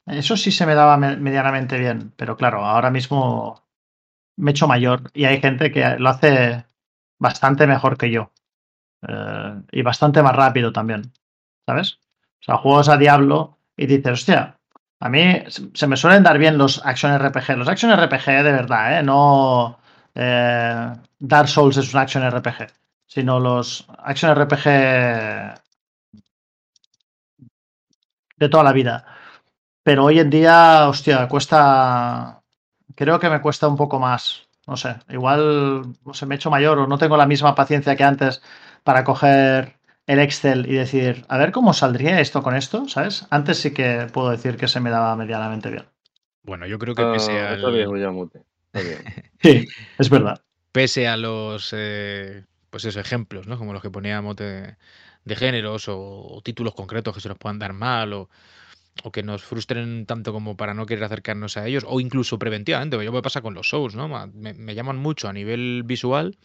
C: eso sí se me daba me- medianamente bien, pero claro, ahora mismo me he hecho mayor y hay gente que lo hace bastante mejor que yo. Eh, y bastante más rápido también, ¿sabes? O sea, juegos a Diablo y dices, hostia, a mí se me suelen dar bien los Action RPG. Los Action RPG de verdad, ¿eh? No eh, Dark Souls es un Action RPG, sino los Action RPG de toda la vida. Pero hoy en día, hostia, cuesta. Creo que me cuesta un poco más. No sé, igual no sé, me he hecho mayor o no tengo la misma paciencia que antes para coger el Excel y decir, a ver cómo saldría esto con esto, ¿sabes? Antes sí que puedo decir que se me daba medianamente bien.
A: Bueno, yo creo que
D: Ah,
A: pese
D: está
A: al,
D: ya, Mute.
C: Sí, es verdad.
A: Pese a los eh, pues esos ejemplos, ¿no? Como los que poníamos de, de géneros o, o títulos concretos que se nos puedan dar mal o, o que nos frustren tanto como para no querer acercarnos a ellos, o incluso preventivamente, yo me pasa con los Souls, ¿no? Me, me, llaman mucho a nivel visual,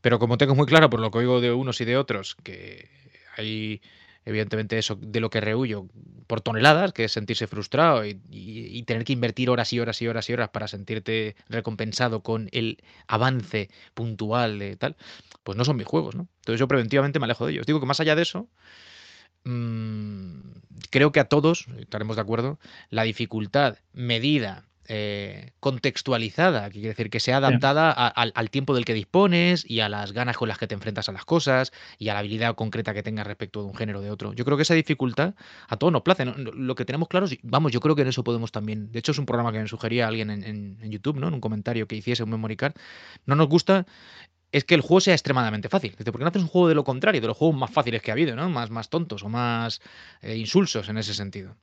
A: pero como tengo muy claro por lo que oigo de unos y de otros, que hay evidentemente eso de lo que rehuyo por toneladas, que es sentirse frustrado y, y, y, tener que invertir horas y horas y horas y horas para sentirte recompensado con el avance puntual de tal, pues no son mis juegos, ¿no? Entonces yo preventivamente me alejo de ellos. Digo que más allá de eso, mmm, creo que a todos, estaremos de acuerdo, la dificultad medida, eh, contextualizada, que quiere decir que sea adaptada a, al tiempo del que dispones y a las ganas con las que te enfrentas a las cosas y a la habilidad concreta que tengas respecto de un género o de otro. Yo creo que esa dificultad a todos nos place. ¿no? Lo que tenemos claro, vamos, yo creo que en eso podemos también. De hecho, es un programa que me sugería alguien en, en, en YouTube, ¿no? En un comentario que hiciese un memory card. No nos gusta es que el juego sea extremadamente fácil. ¿Por qué no haces un juego de lo contrario, de los juegos más fáciles que ha habido, ¿no? Más, más tontos o más eh, insulsos en ese sentido.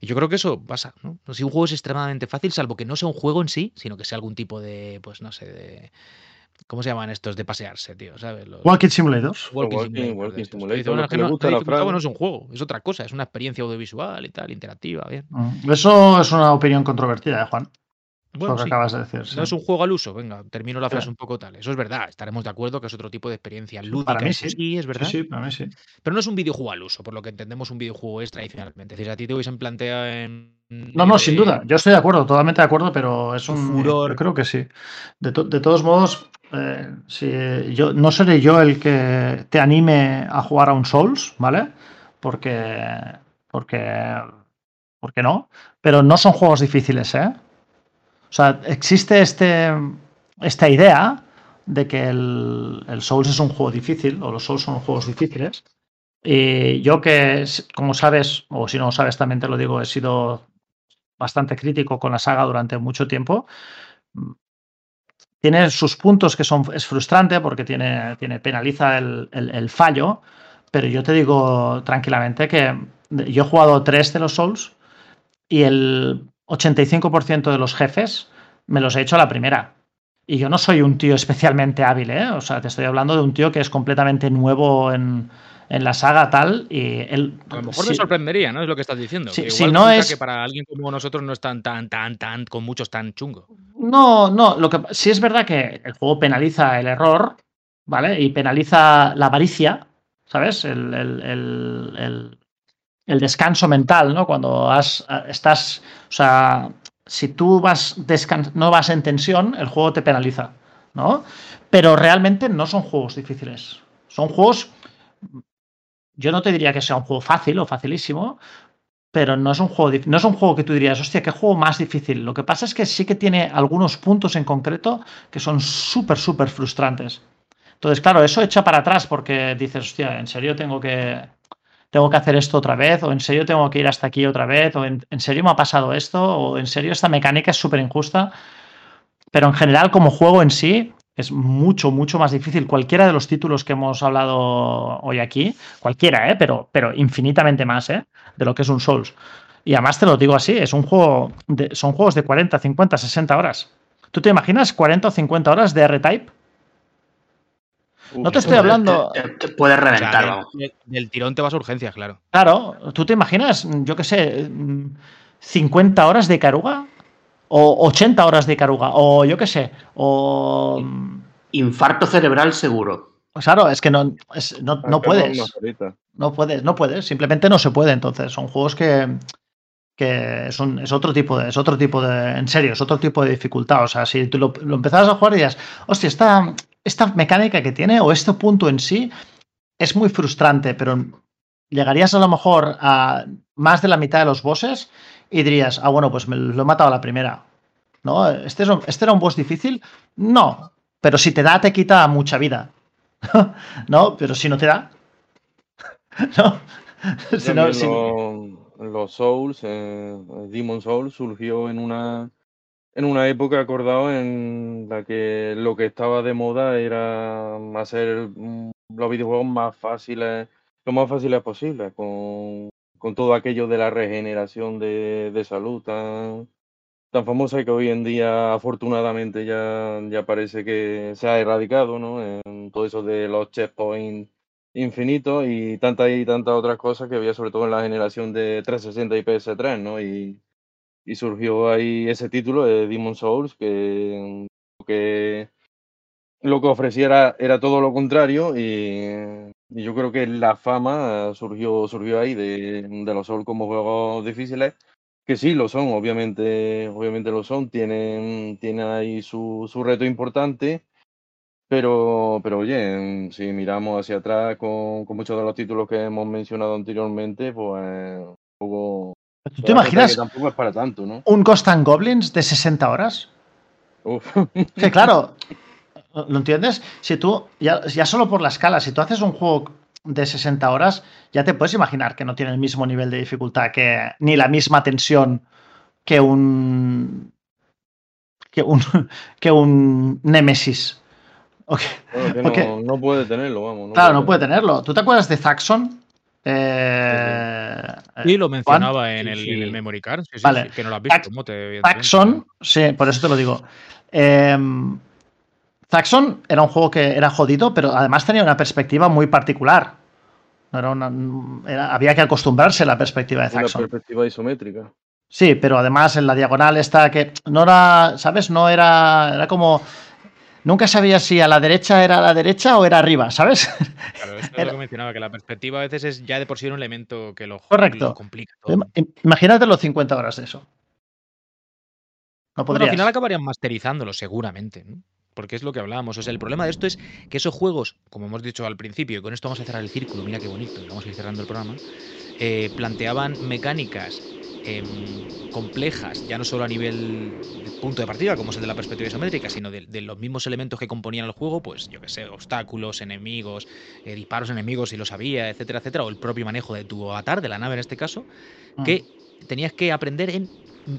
A: Y yo creo que eso pasa, ¿no? Si un juego es extremadamente fácil, salvo que no sea un juego en sí, sino que sea algún tipo de, pues no sé, de... ¿Cómo se llaman estos de pasearse, tío? ¿Sabes? Los...
C: Walking Simulators.
A: Walking,
D: Walking,
A: Simulator.
D: Walking
A: Dice,
D: los que
A: no,
D: gusta la
A: no es un juego, es otra cosa, es una experiencia audiovisual y tal, interactiva, bien.
C: Mm, Eso es una opinión controvertida, ¿eh, Juan?
A: Bueno,
C: lo que
A: sí.
C: acabas de decir. sí.
A: No es un juego al uso, venga, termino la frase
C: Claro.
A: un poco tal. Eso es verdad, estaremos de acuerdo que es otro tipo de experiencia lúdica.
C: Para mí sí.
A: es verdad.
C: Sí, sí, para mí sí.
A: Pero no es un videojuego al uso, por lo que entendemos un videojuego es tradicionalmente. Es decir, a ti te hubiesen planteado en.
C: No, no, sin
A: eh,
C: duda. Yo estoy de acuerdo, totalmente de acuerdo, pero es un
A: Furor.
C: Yo creo que sí. De, to- de todos modos, eh, si yo no seré yo el que te anime a jugar a un Souls, ¿vale? Porque, porque, porque no. Pero no son juegos difíciles, ¿eh? Sea, existe este, esta idea de que el, el Souls es un juego difícil, o los Souls son juegos difíciles. Y yo que, como sabes, o si no sabes también te lo digo, he sido bastante crítico con la saga durante mucho tiempo. Tiene sus puntos que son es frustrante porque tiene, tiene penaliza el, el, el, fallo, pero yo te digo tranquilamente que yo he jugado tres de los Souls y el 85% de los jefes me los he hecho a la primera. Y yo no soy un tío especialmente hábil, ¿eh? O sea, te estoy hablando de un tío que es completamente nuevo en, en la saga tal y él
A: a lo mejor sí, me sorprendería no es lo que estás diciendo
C: sí,
A: que
C: si no es
A: que para alguien como nosotros no es tan tan tan tan con muchos tan chungo.
C: No no lo que sí es verdad que el juego penaliza el error vale y penaliza la avaricia sabes el, el, el, el, el descanso mental no cuando has estás o sea si tú vas no vas en tensión el juego te penaliza no pero realmente no son juegos difíciles son juegos yo no te diría que sea un juego fácil o facilísimo, pero no es un juego, no es un juego que tú dirías, hostia, qué juego más difícil. Lo que pasa es que sí que tiene algunos puntos en concreto que son súper, súper frustrantes. Entonces, claro, eso echa para atrás porque dices, hostia, en serio tengo que, tengo que hacer esto otra vez, o en serio tengo que ir hasta aquí otra vez, o en, en serio me ha pasado esto, o en serio esta mecánica es súper injusta. Pero en general, como juego en sí, es mucho, mucho más difícil. Cualquiera de los títulos que hemos hablado hoy aquí, cualquiera, ¿eh? pero, pero infinitamente más ¿eh? de lo que es un Souls. Y además te lo digo así, es un juego de, son juegos de 40, 50, 60 horas. ¿Tú te imaginas 40 o 50 horas de R-Type? No te estoy hablando.
E: Te, te puedes reventar,
A: o sea, del, del, tirón te vas a urgencias, claro.
C: Claro, ¿tú te imaginas, yo qué sé, 50 horas de caruga? o 80 horas de caruga, o yo qué sé, o...
E: Infarto cerebral seguro.
C: Claro, es que no, es, no, no puedes. No puedes, no puedes, simplemente no se puede. Entonces, son juegos que, que son, es otro tipo de, es otro tipo de, en serio, es otro tipo de dificultad. O sea, si tú lo, lo empezabas a jugar y dirías, hostia, esta, esta mecánica que tiene o este punto en sí es muy frustrante, pero llegarías a lo mejor a más de la mitad de los bosses y dirías, ah, bueno, pues me lo he matado a la primera. ¿No? ¿Este, es, ¿Este era un boss difícil? No, pero si te da, te quita mucha vida. [laughs] ¿No? Pero si no te da. [laughs] ¿No?
D: Si no si... Lo, los Souls, eh, Demon Souls surgió en una en una época acordado en la que lo que estaba de moda era hacer los videojuegos más fáciles, lo más fáciles posible, con con todo aquello de la regeneración de, de salud tan, tan famosa que hoy en día afortunadamente ya, ya parece que se ha erradicado, ¿no? En todo eso de los checkpoints infinitos y tantas y tantas otras cosas que había sobre todo en la generación de 360 y PS3, ¿no? Y, y surgió ahí ese título de Demon Souls que, que lo que ofreciera era todo lo contrario y, y yo creo que la fama surgió, surgió ahí de, los Souls como juegos difíciles que sí, lo son, obviamente, obviamente lo son, tienen, tienen ahí su, su reto importante, pero, pero oye, si miramos hacia atrás con, muchos de los títulos que hemos mencionado anteriormente, pues un.
C: ¿Tú te imaginas
D: que tampoco es para tanto, ¿no?
C: un Ghost and Goblins de 60 horas?
D: Uf.
C: Que claro, ¿lo entiendes? Si tú, ya, ya solo por la escala, si tú haces un juego de 60 horas, ya te puedes imaginar que no tiene el mismo nivel de dificultad que ni la misma tensión que un que un [laughs] que un Nemesis. Ok.
D: Bueno, que no, no puede tenerlo, vamos.
C: Claro, no puede tenerlo. ¿Tú te acuerdas de Zaxxon? Eh,
A: Sí, lo mencionaba en el,
D: sí.
A: en el memory card. Sí, sí,
C: Vale.
A: sí, que no lo has visto. Evidentemente.
C: Zaxxon, sí, por eso te lo digo. Eh, Zaxxon era un juego que era jodido, pero además tenía una perspectiva muy particular. No era una- era- había que acostumbrarse a la perspectiva de
D: Una
C: Zaxxon.
D: perspectiva isométrica.
C: Sí, pero además en la diagonal esta que no era, ¿sabes? No era, era como... Nunca sabía si a la derecha era a la derecha o era arriba, ¿sabes?
A: Claro, esto es
C: Era-
A: lo que mencionaba, que la perspectiva a veces es ya de por sí un elemento que lo,
C: Correcto.
A: lo complica todo.
C: Im- Imagínate los 50 horas de eso. No
A: Bueno, al final acabarían masterizándolo, seguramente. ¿no? Porque es lo que hablábamos. O sea, el problema de esto es que esos juegos, como hemos dicho al principio, y con esto vamos a cerrar el círculo, mira qué bonito, y vamos a ir cerrando el programa, eh, planteaban mecánicas em, complejas, ya no solo a nivel de punto de partida, como es el de la perspectiva isométrica, sino de, de los mismos elementos que componían el juego, pues yo que sé, obstáculos, enemigos, eh, disparos enemigos si lo sabía, etcétera, etcétera, o el propio manejo de tu avatar, de la nave en este caso,
C: Mm.
A: que tenías que aprender en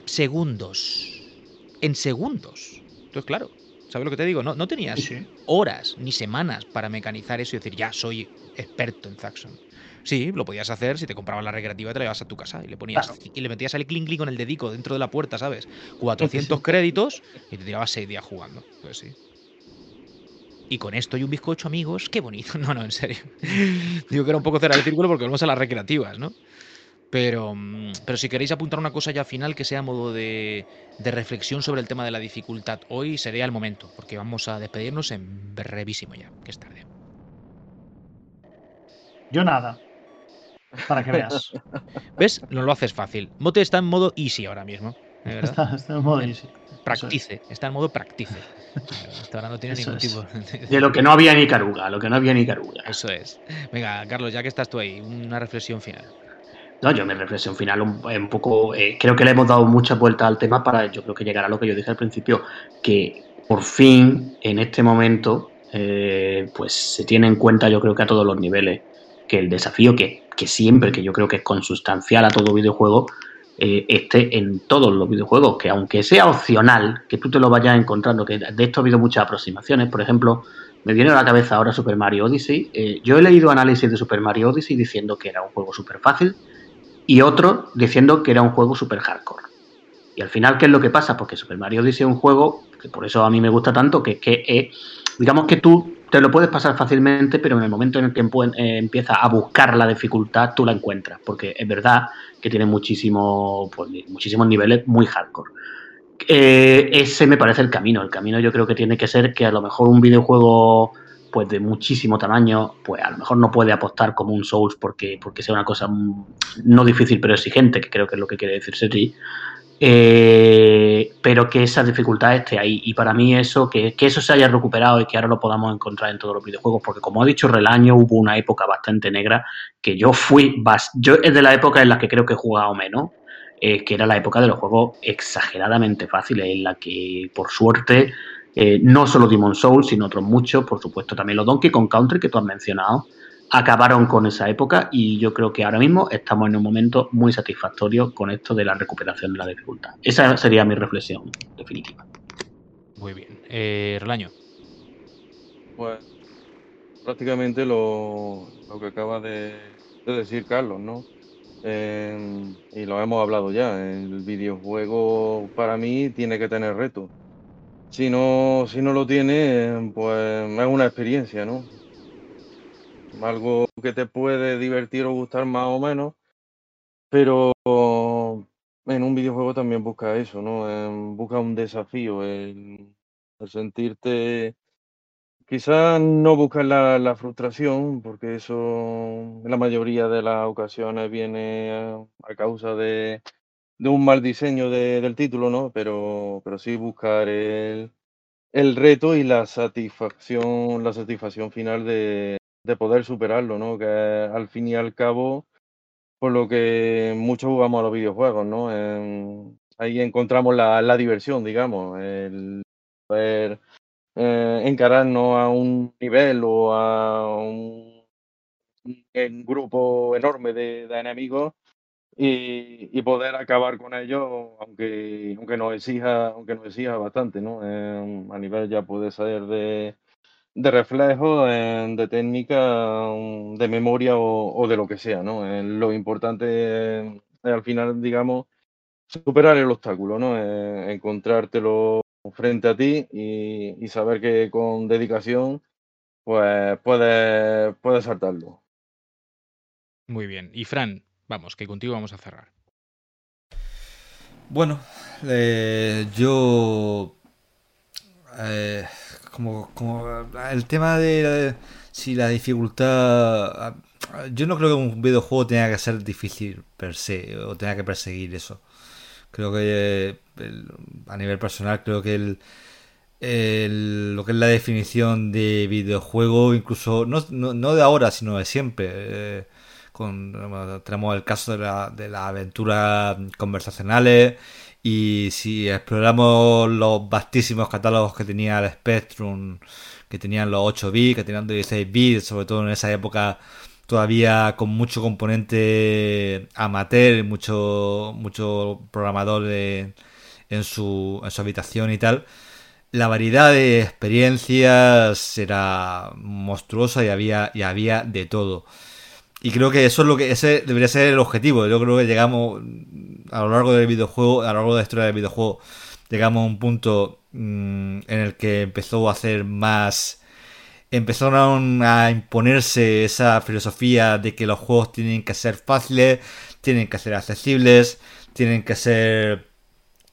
A: segundos. En segundos. Entonces, claro, ¿sabes lo que te digo? No, no tenías
C: Sí, sí.
A: horas ni semanas para mecanizar eso y decir, ya soy experto en Zaxxon. Sí, lo podías hacer si te comprabas la recreativa y te la llevas a tu casa y le ponías
C: Claro.
A: y le metías el clink clink con el dedico dentro de la puerta, ¿sabes? 400 créditos y te tirabas 6 días jugando. Pues sí. Y con esto y un bizcocho, amigos, qué bonito. [laughs] No, no, en serio. [laughs] Digo que era un poco cerrar el círculo porque volvemos a las recreativas, ¿no? Pero, mm, pero si queréis apuntar una cosa ya final que sea modo de, de reflexión sobre el tema de la dificultad, hoy sería el momento, porque vamos a despedirnos en brevísimo ya, que es tarde.
C: Yo nada. Para que veas. [laughs]
A: ¿Ves? No lo haces fácil. Mote está en modo easy ahora mismo.
C: Está, está en modo easy.
A: Practice, está en modo practice. Hasta ahora no tiene
C: Eso
A: ningún
C: es.
A: tipo de... [laughs]
E: De lo que no había ni caruga, lo que no había ni caruga.
A: Eso es. Venga, Carlos, ya que estás tú ahí, una reflexión final.
E: No, yo mi reflexión final un, un poco, eh, creo que le hemos dado muchas vueltas al tema para yo creo que llegar a lo que yo dije al principio, que por fin en este momento eh, pues se tiene en cuenta yo creo que a todos los niveles que el desafío que, que siempre, que yo creo que es consustancial a todo videojuego, eh, esté en todos los videojuegos, que aunque sea opcional, que tú te lo vayas encontrando, que de esto ha habido muchas aproximaciones, por ejemplo, me viene a la cabeza ahora Super Mario Odyssey, eh, yo he leído análisis de Super Mario Odyssey diciendo que era un juego súper fácil, y otro diciendo que era un juego super hardcore. Y al final, ¿qué es lo que pasa? Porque Super Mario Odyssey es un juego que por eso a mí me gusta tanto, que, que eh, digamos que tú te lo puedes pasar fácilmente, pero en el momento en el que eh, empiezas a buscar la dificultad, tú la encuentras, porque es verdad que tiene muchísimo, pues, muchísimos niveles muy hardcore. Eh, ese me parece el camino. El camino yo creo que tiene que ser que a lo mejor un videojuego pues de muchísimo tamaño, pues a lo mejor no puede apostar como un Souls porque, porque sea una cosa mm, no difícil pero exigente, que creo que es lo que quiere decir Seti, eh, pero que esa dificultad esté ahí. Y para mí eso, que, eso se haya recuperado y que ahora lo podamos encontrar en todos los videojuegos, porque como ha dicho Relaño, hubo una época bastante negra que yo fui, yo es de la época en la que creo que he jugado menos, eh, que era la época de los juegos exageradamente fáciles, en la que por suerte eh, no solo Demon Souls, sino otros muchos, por supuesto también los Donkey Kong Country que tú has mencionado, acabaron con esa época y yo creo que ahora mismo estamos en un momento muy satisfactorio con esto de la recuperación de la dificultad. Esa sería mi reflexión definitiva.
A: Muy bien. Eh, Relaño.
D: Pues prácticamente lo, lo que acaba de, de decir Carlos, ¿no? Eh, y lo hemos hablado ya. El videojuego para mí tiene que tener reto. Si no, si no lo tiene, pues es una experiencia, ¿no? Algo que te puede divertir o gustar más o menos, pero en un videojuego también busca eso, ¿no? Busca un desafío, el, sentirte Quizás no buscar la, frustración, porque eso en la mayoría de las ocasiones viene a, causa de, un mal diseño de- del título, ¿no? Pero, pero sí buscar el, el reto y la satisfacción, la satisfacción final de, de poder superarlo, ¿no? Que al fin y al cabo, por lo que muchos jugamos a los videojuegos, ¿no? Ahí encontramos la, diversión, digamos, el poder eh, encararnos a un nivel o a un, grupo enorme de, enemigos y, y poder acabar con ellos, aunque, aunque nos exija, aunque nos exija bastante, ¿no? Eh, a nivel ya puede ser de, de reflejo, eh, de técnica, um, de memoria o, o de lo que sea, ¿no? Eh, lo importante es, es al final, digamos, superar el obstáculo, ¿no? Eh, encontrártelo frente a ti y, y saber que con dedicación pues puedes, puedes saltarlo.
A: Muy bien. Y Fran, vamos, que contigo vamos a cerrar.
B: Bueno, eh, yo. eh, como, como el tema de si la dificultad. Yo no creo que un videojuego tenga que ser difícil per se o tenga que perseguir eso. Creo que eh, a nivel personal, creo que el, el- lo que es la definición de videojuego, incluso no, de ahora, sino de siempre. eh, con, tenemos el caso de la, de las aventuras conversacionales y si exploramos los vastísimos catálogos que tenía el Spectrum, que tenían los 8 bits, que tenían los 16 bits, sobre todo en esa época todavía con mucho componente amateur, mucho, mucho programador en, su, en su habitación y tal. La variedad de experiencias era monstruosa y había, y había de todo. Y creo que eso es lo que ese debería ser el objetivo. Yo creo que llegamos a lo largo del videojuego, a lo largo de la historia del videojuego, llegamos a un punto mm, en el que empezó a hacer más empezaron a imponerse esa filosofía de que los juegos tienen que ser fáciles, tienen que ser accesibles, tienen que ser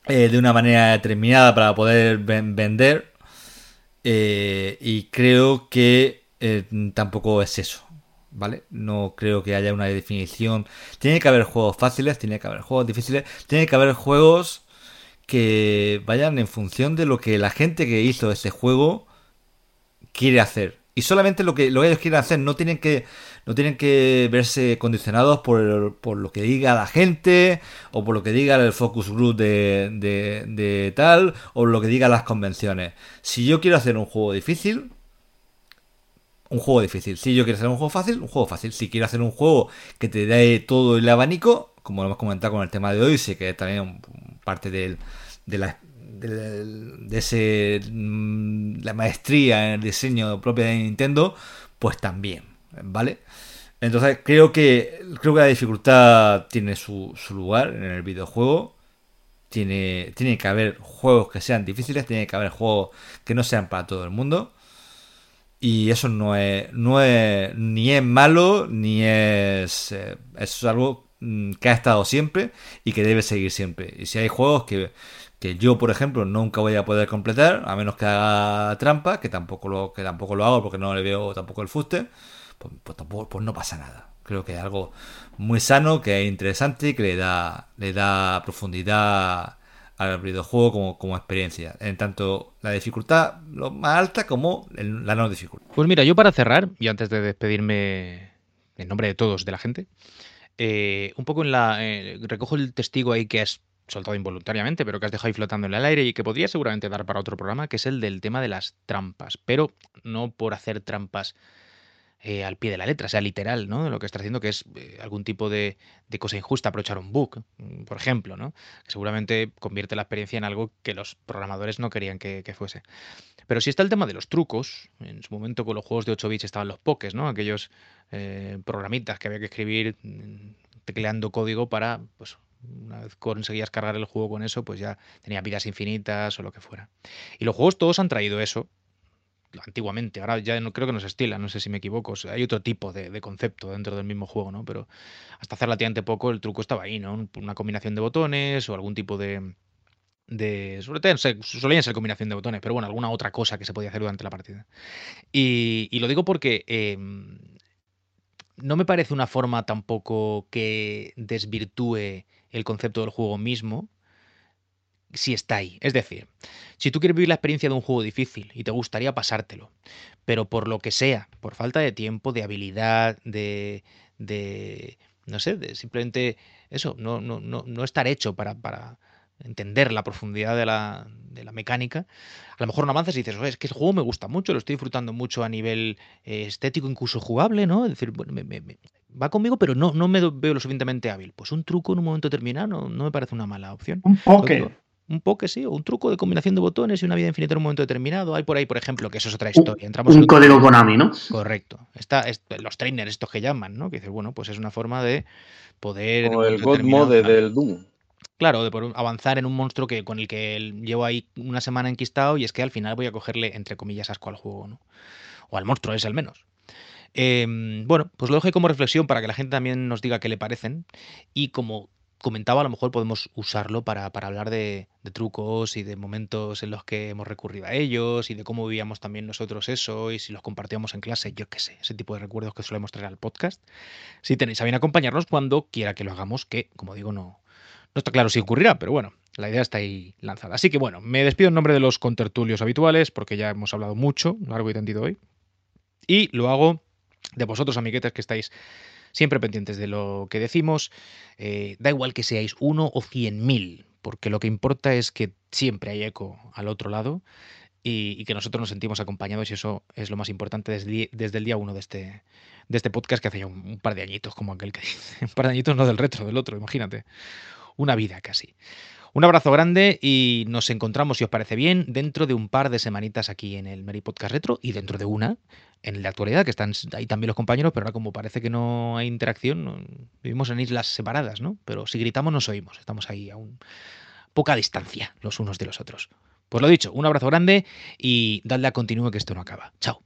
B: eh, de una manera determinada para poder ven- vender. Eh, y creo que eh, tampoco es eso. ¿Vale? No creo que haya una definición. Tiene que haber juegos fáciles, tiene que haber juegos difíciles, tiene que haber juegos que vayan en función de lo que la gente que hizo ese juego quiere hacer. Y solamente lo que, lo que ellos quieren hacer, no tienen que, no tienen que verse condicionados por, por lo que diga la gente, o por lo que diga el focus group de, de, de tal, o lo que digan las convenciones. Si yo quiero hacer un juego difícil, un juego difícil. Si yo quiero hacer un juego fácil, un juego fácil. Si quiero hacer un juego que te dé todo el abanico, como lo hemos comentado con el tema de hoy, sé que también parte del, de la de ese mm, la maestría en el diseño propia de Nintendo, pues también, ¿vale? Entonces creo que creo que la dificultad tiene su, su lugar en el videojuego. Tiene, tiene que haber juegos que sean difíciles, tiene que haber juegos que no sean para todo el mundo. Y eso no es, no es ni es malo, ni es... eh, es algo mm, que ha estado siempre y que debe seguir siempre. Y si hay juegos que, que yo, por ejemplo, nunca voy a poder completar, a menos que haga trampa, que tampoco lo, que tampoco lo hago porque no le veo tampoco el fuste, pues, pues tampoco, pues no pasa nada. Creo que es algo muy sano, que es interesante y que le da, le da profundidad al videojuego como, como experiencia. En tanto la dificultad lo más alta como la no dificultad.
A: Pues mira, yo para cerrar, y antes de despedirme en nombre de todos, de la gente, eh, un poco en la. eh, recojo el testigo ahí que has soltado involuntariamente, pero que has dejado ahí flotando en el aire y que podría seguramente dar para otro programa, que es el del tema de las trampas. Pero no por hacer trampas eh, al pie de la letra, sea literal, ¿no? Lo que está haciendo que es eh, algún tipo de, cosa injusta, aprovechar un bug, mm, por ejemplo, ¿no? Que seguramente convierte la experiencia en algo que los programadores no querían que, que fuese. Pero sí está el tema de los trucos. En su momento con los juegos de 8 bits estaban los pokés, ¿no? Aquellos eh, programitas que había que escribir mm, tecleando código para, pues, una vez conseguías cargar el juego con eso, pues ya tenía vidas infinitas o lo que fuera. Y los juegos todos han traído eso, antiguamente, ahora ya no creo que no se estila, no sé si me equivoco, hay otro tipo de, concepto dentro del mismo juego, ¿no? Pero hasta hace relativamente poco el truco estaba ahí, ¿no? Una combinación de botones o algún tipo de... sobre todo, solían ser combinación de botones, pero bueno, alguna otra cosa que se podía hacer durante la partida. Y, lo digo porque em, no me parece una forma tampoco que desvirtúe el concepto del juego mismo, si está ahí. Es decir, si tú quieres vivir la experiencia de un juego difícil y te gustaría pasártelo, pero por lo que sea, por falta de tiempo, de habilidad, de, de no sé, de simplemente eso, no, no, no, no estar hecho para, para entender la profundidad de la, de la, mecánica, a lo mejor no avanzas y dices, es que el juego me gusta mucho, lo estoy disfrutando mucho a nivel eh, estético, incluso jugable, ¿no? Es decir, va conmigo, pero no, no me veo lo suficientemente hábil. Pues un truco en un momento determinado no, no me parece una mala opción.
C: Un poke.
A: Un poke, sí, o un truco de combinación de botones y una vida infinita en un momento determinado. Hay por ahí, por ejemplo, que eso es otra historia.
E: Entramos un código Konami, ¿no?
A: Correcto. Está, los trainers estos que llaman, ¿no? Que dices, bueno, pues es una forma de poder...
D: O el God Mode del Doom.
A: Claro, de poder avanzar en un monstruo que, con el que llevo ahí una semana enquistado y es que al final voy a cogerle, entre comillas, asco al juego, ¿no? O al monstruo es al menos. Em, bueno, pues lo dejo como reflexión para que la gente también nos diga qué le parecen. Y como comentaba, a lo mejor podemos usarlo para, hablar de, trucos y de momentos en los que hemos recurrido a ellos y de cómo vivíamos también nosotros eso y si los compartíamos en clase, yo qué sé, ese tipo de recuerdos que solemos traer al podcast. Si tenéis a bien acompañarnos cuando quiera que lo hagamos, que como digo, no, no está claro si ocurrirá, pero bueno, la idea está ahí lanzada. Así que bueno, me despido en nombre de los contertulios habituales porque ya hemos hablado mucho, largo y tendido hoy. Y lo hago de vosotros, amiguetes, que estáis siempre pendientes de lo que decimos. Eh, da igual que seáis uno o cien mil, porque lo que importa es que siempre hay eco al otro lado y, que nosotros nos sentimos acompañados y eso es lo más importante desde, desde el día uno de este, de este podcast que hace ya un, par de añitos, como aquel que [laughs] dice. Un par de añitos no del retro, del otro, imagínate. Una vida casi. Un abrazo grande y nos encontramos, si os parece bien, dentro de un par de semanitas aquí en el Mary Podcast Retro y dentro de una en la actualidad, que están ahí también los compañeros, pero ahora como parece que no hay interacción, vivimos en islas separadas, ¿no? Pero si gritamos nos oímos, estamos ahí a un poca distancia los unos de los otros. Pues lo dicho, un abrazo grande y dadle a continuo que esto no acaba. Chao.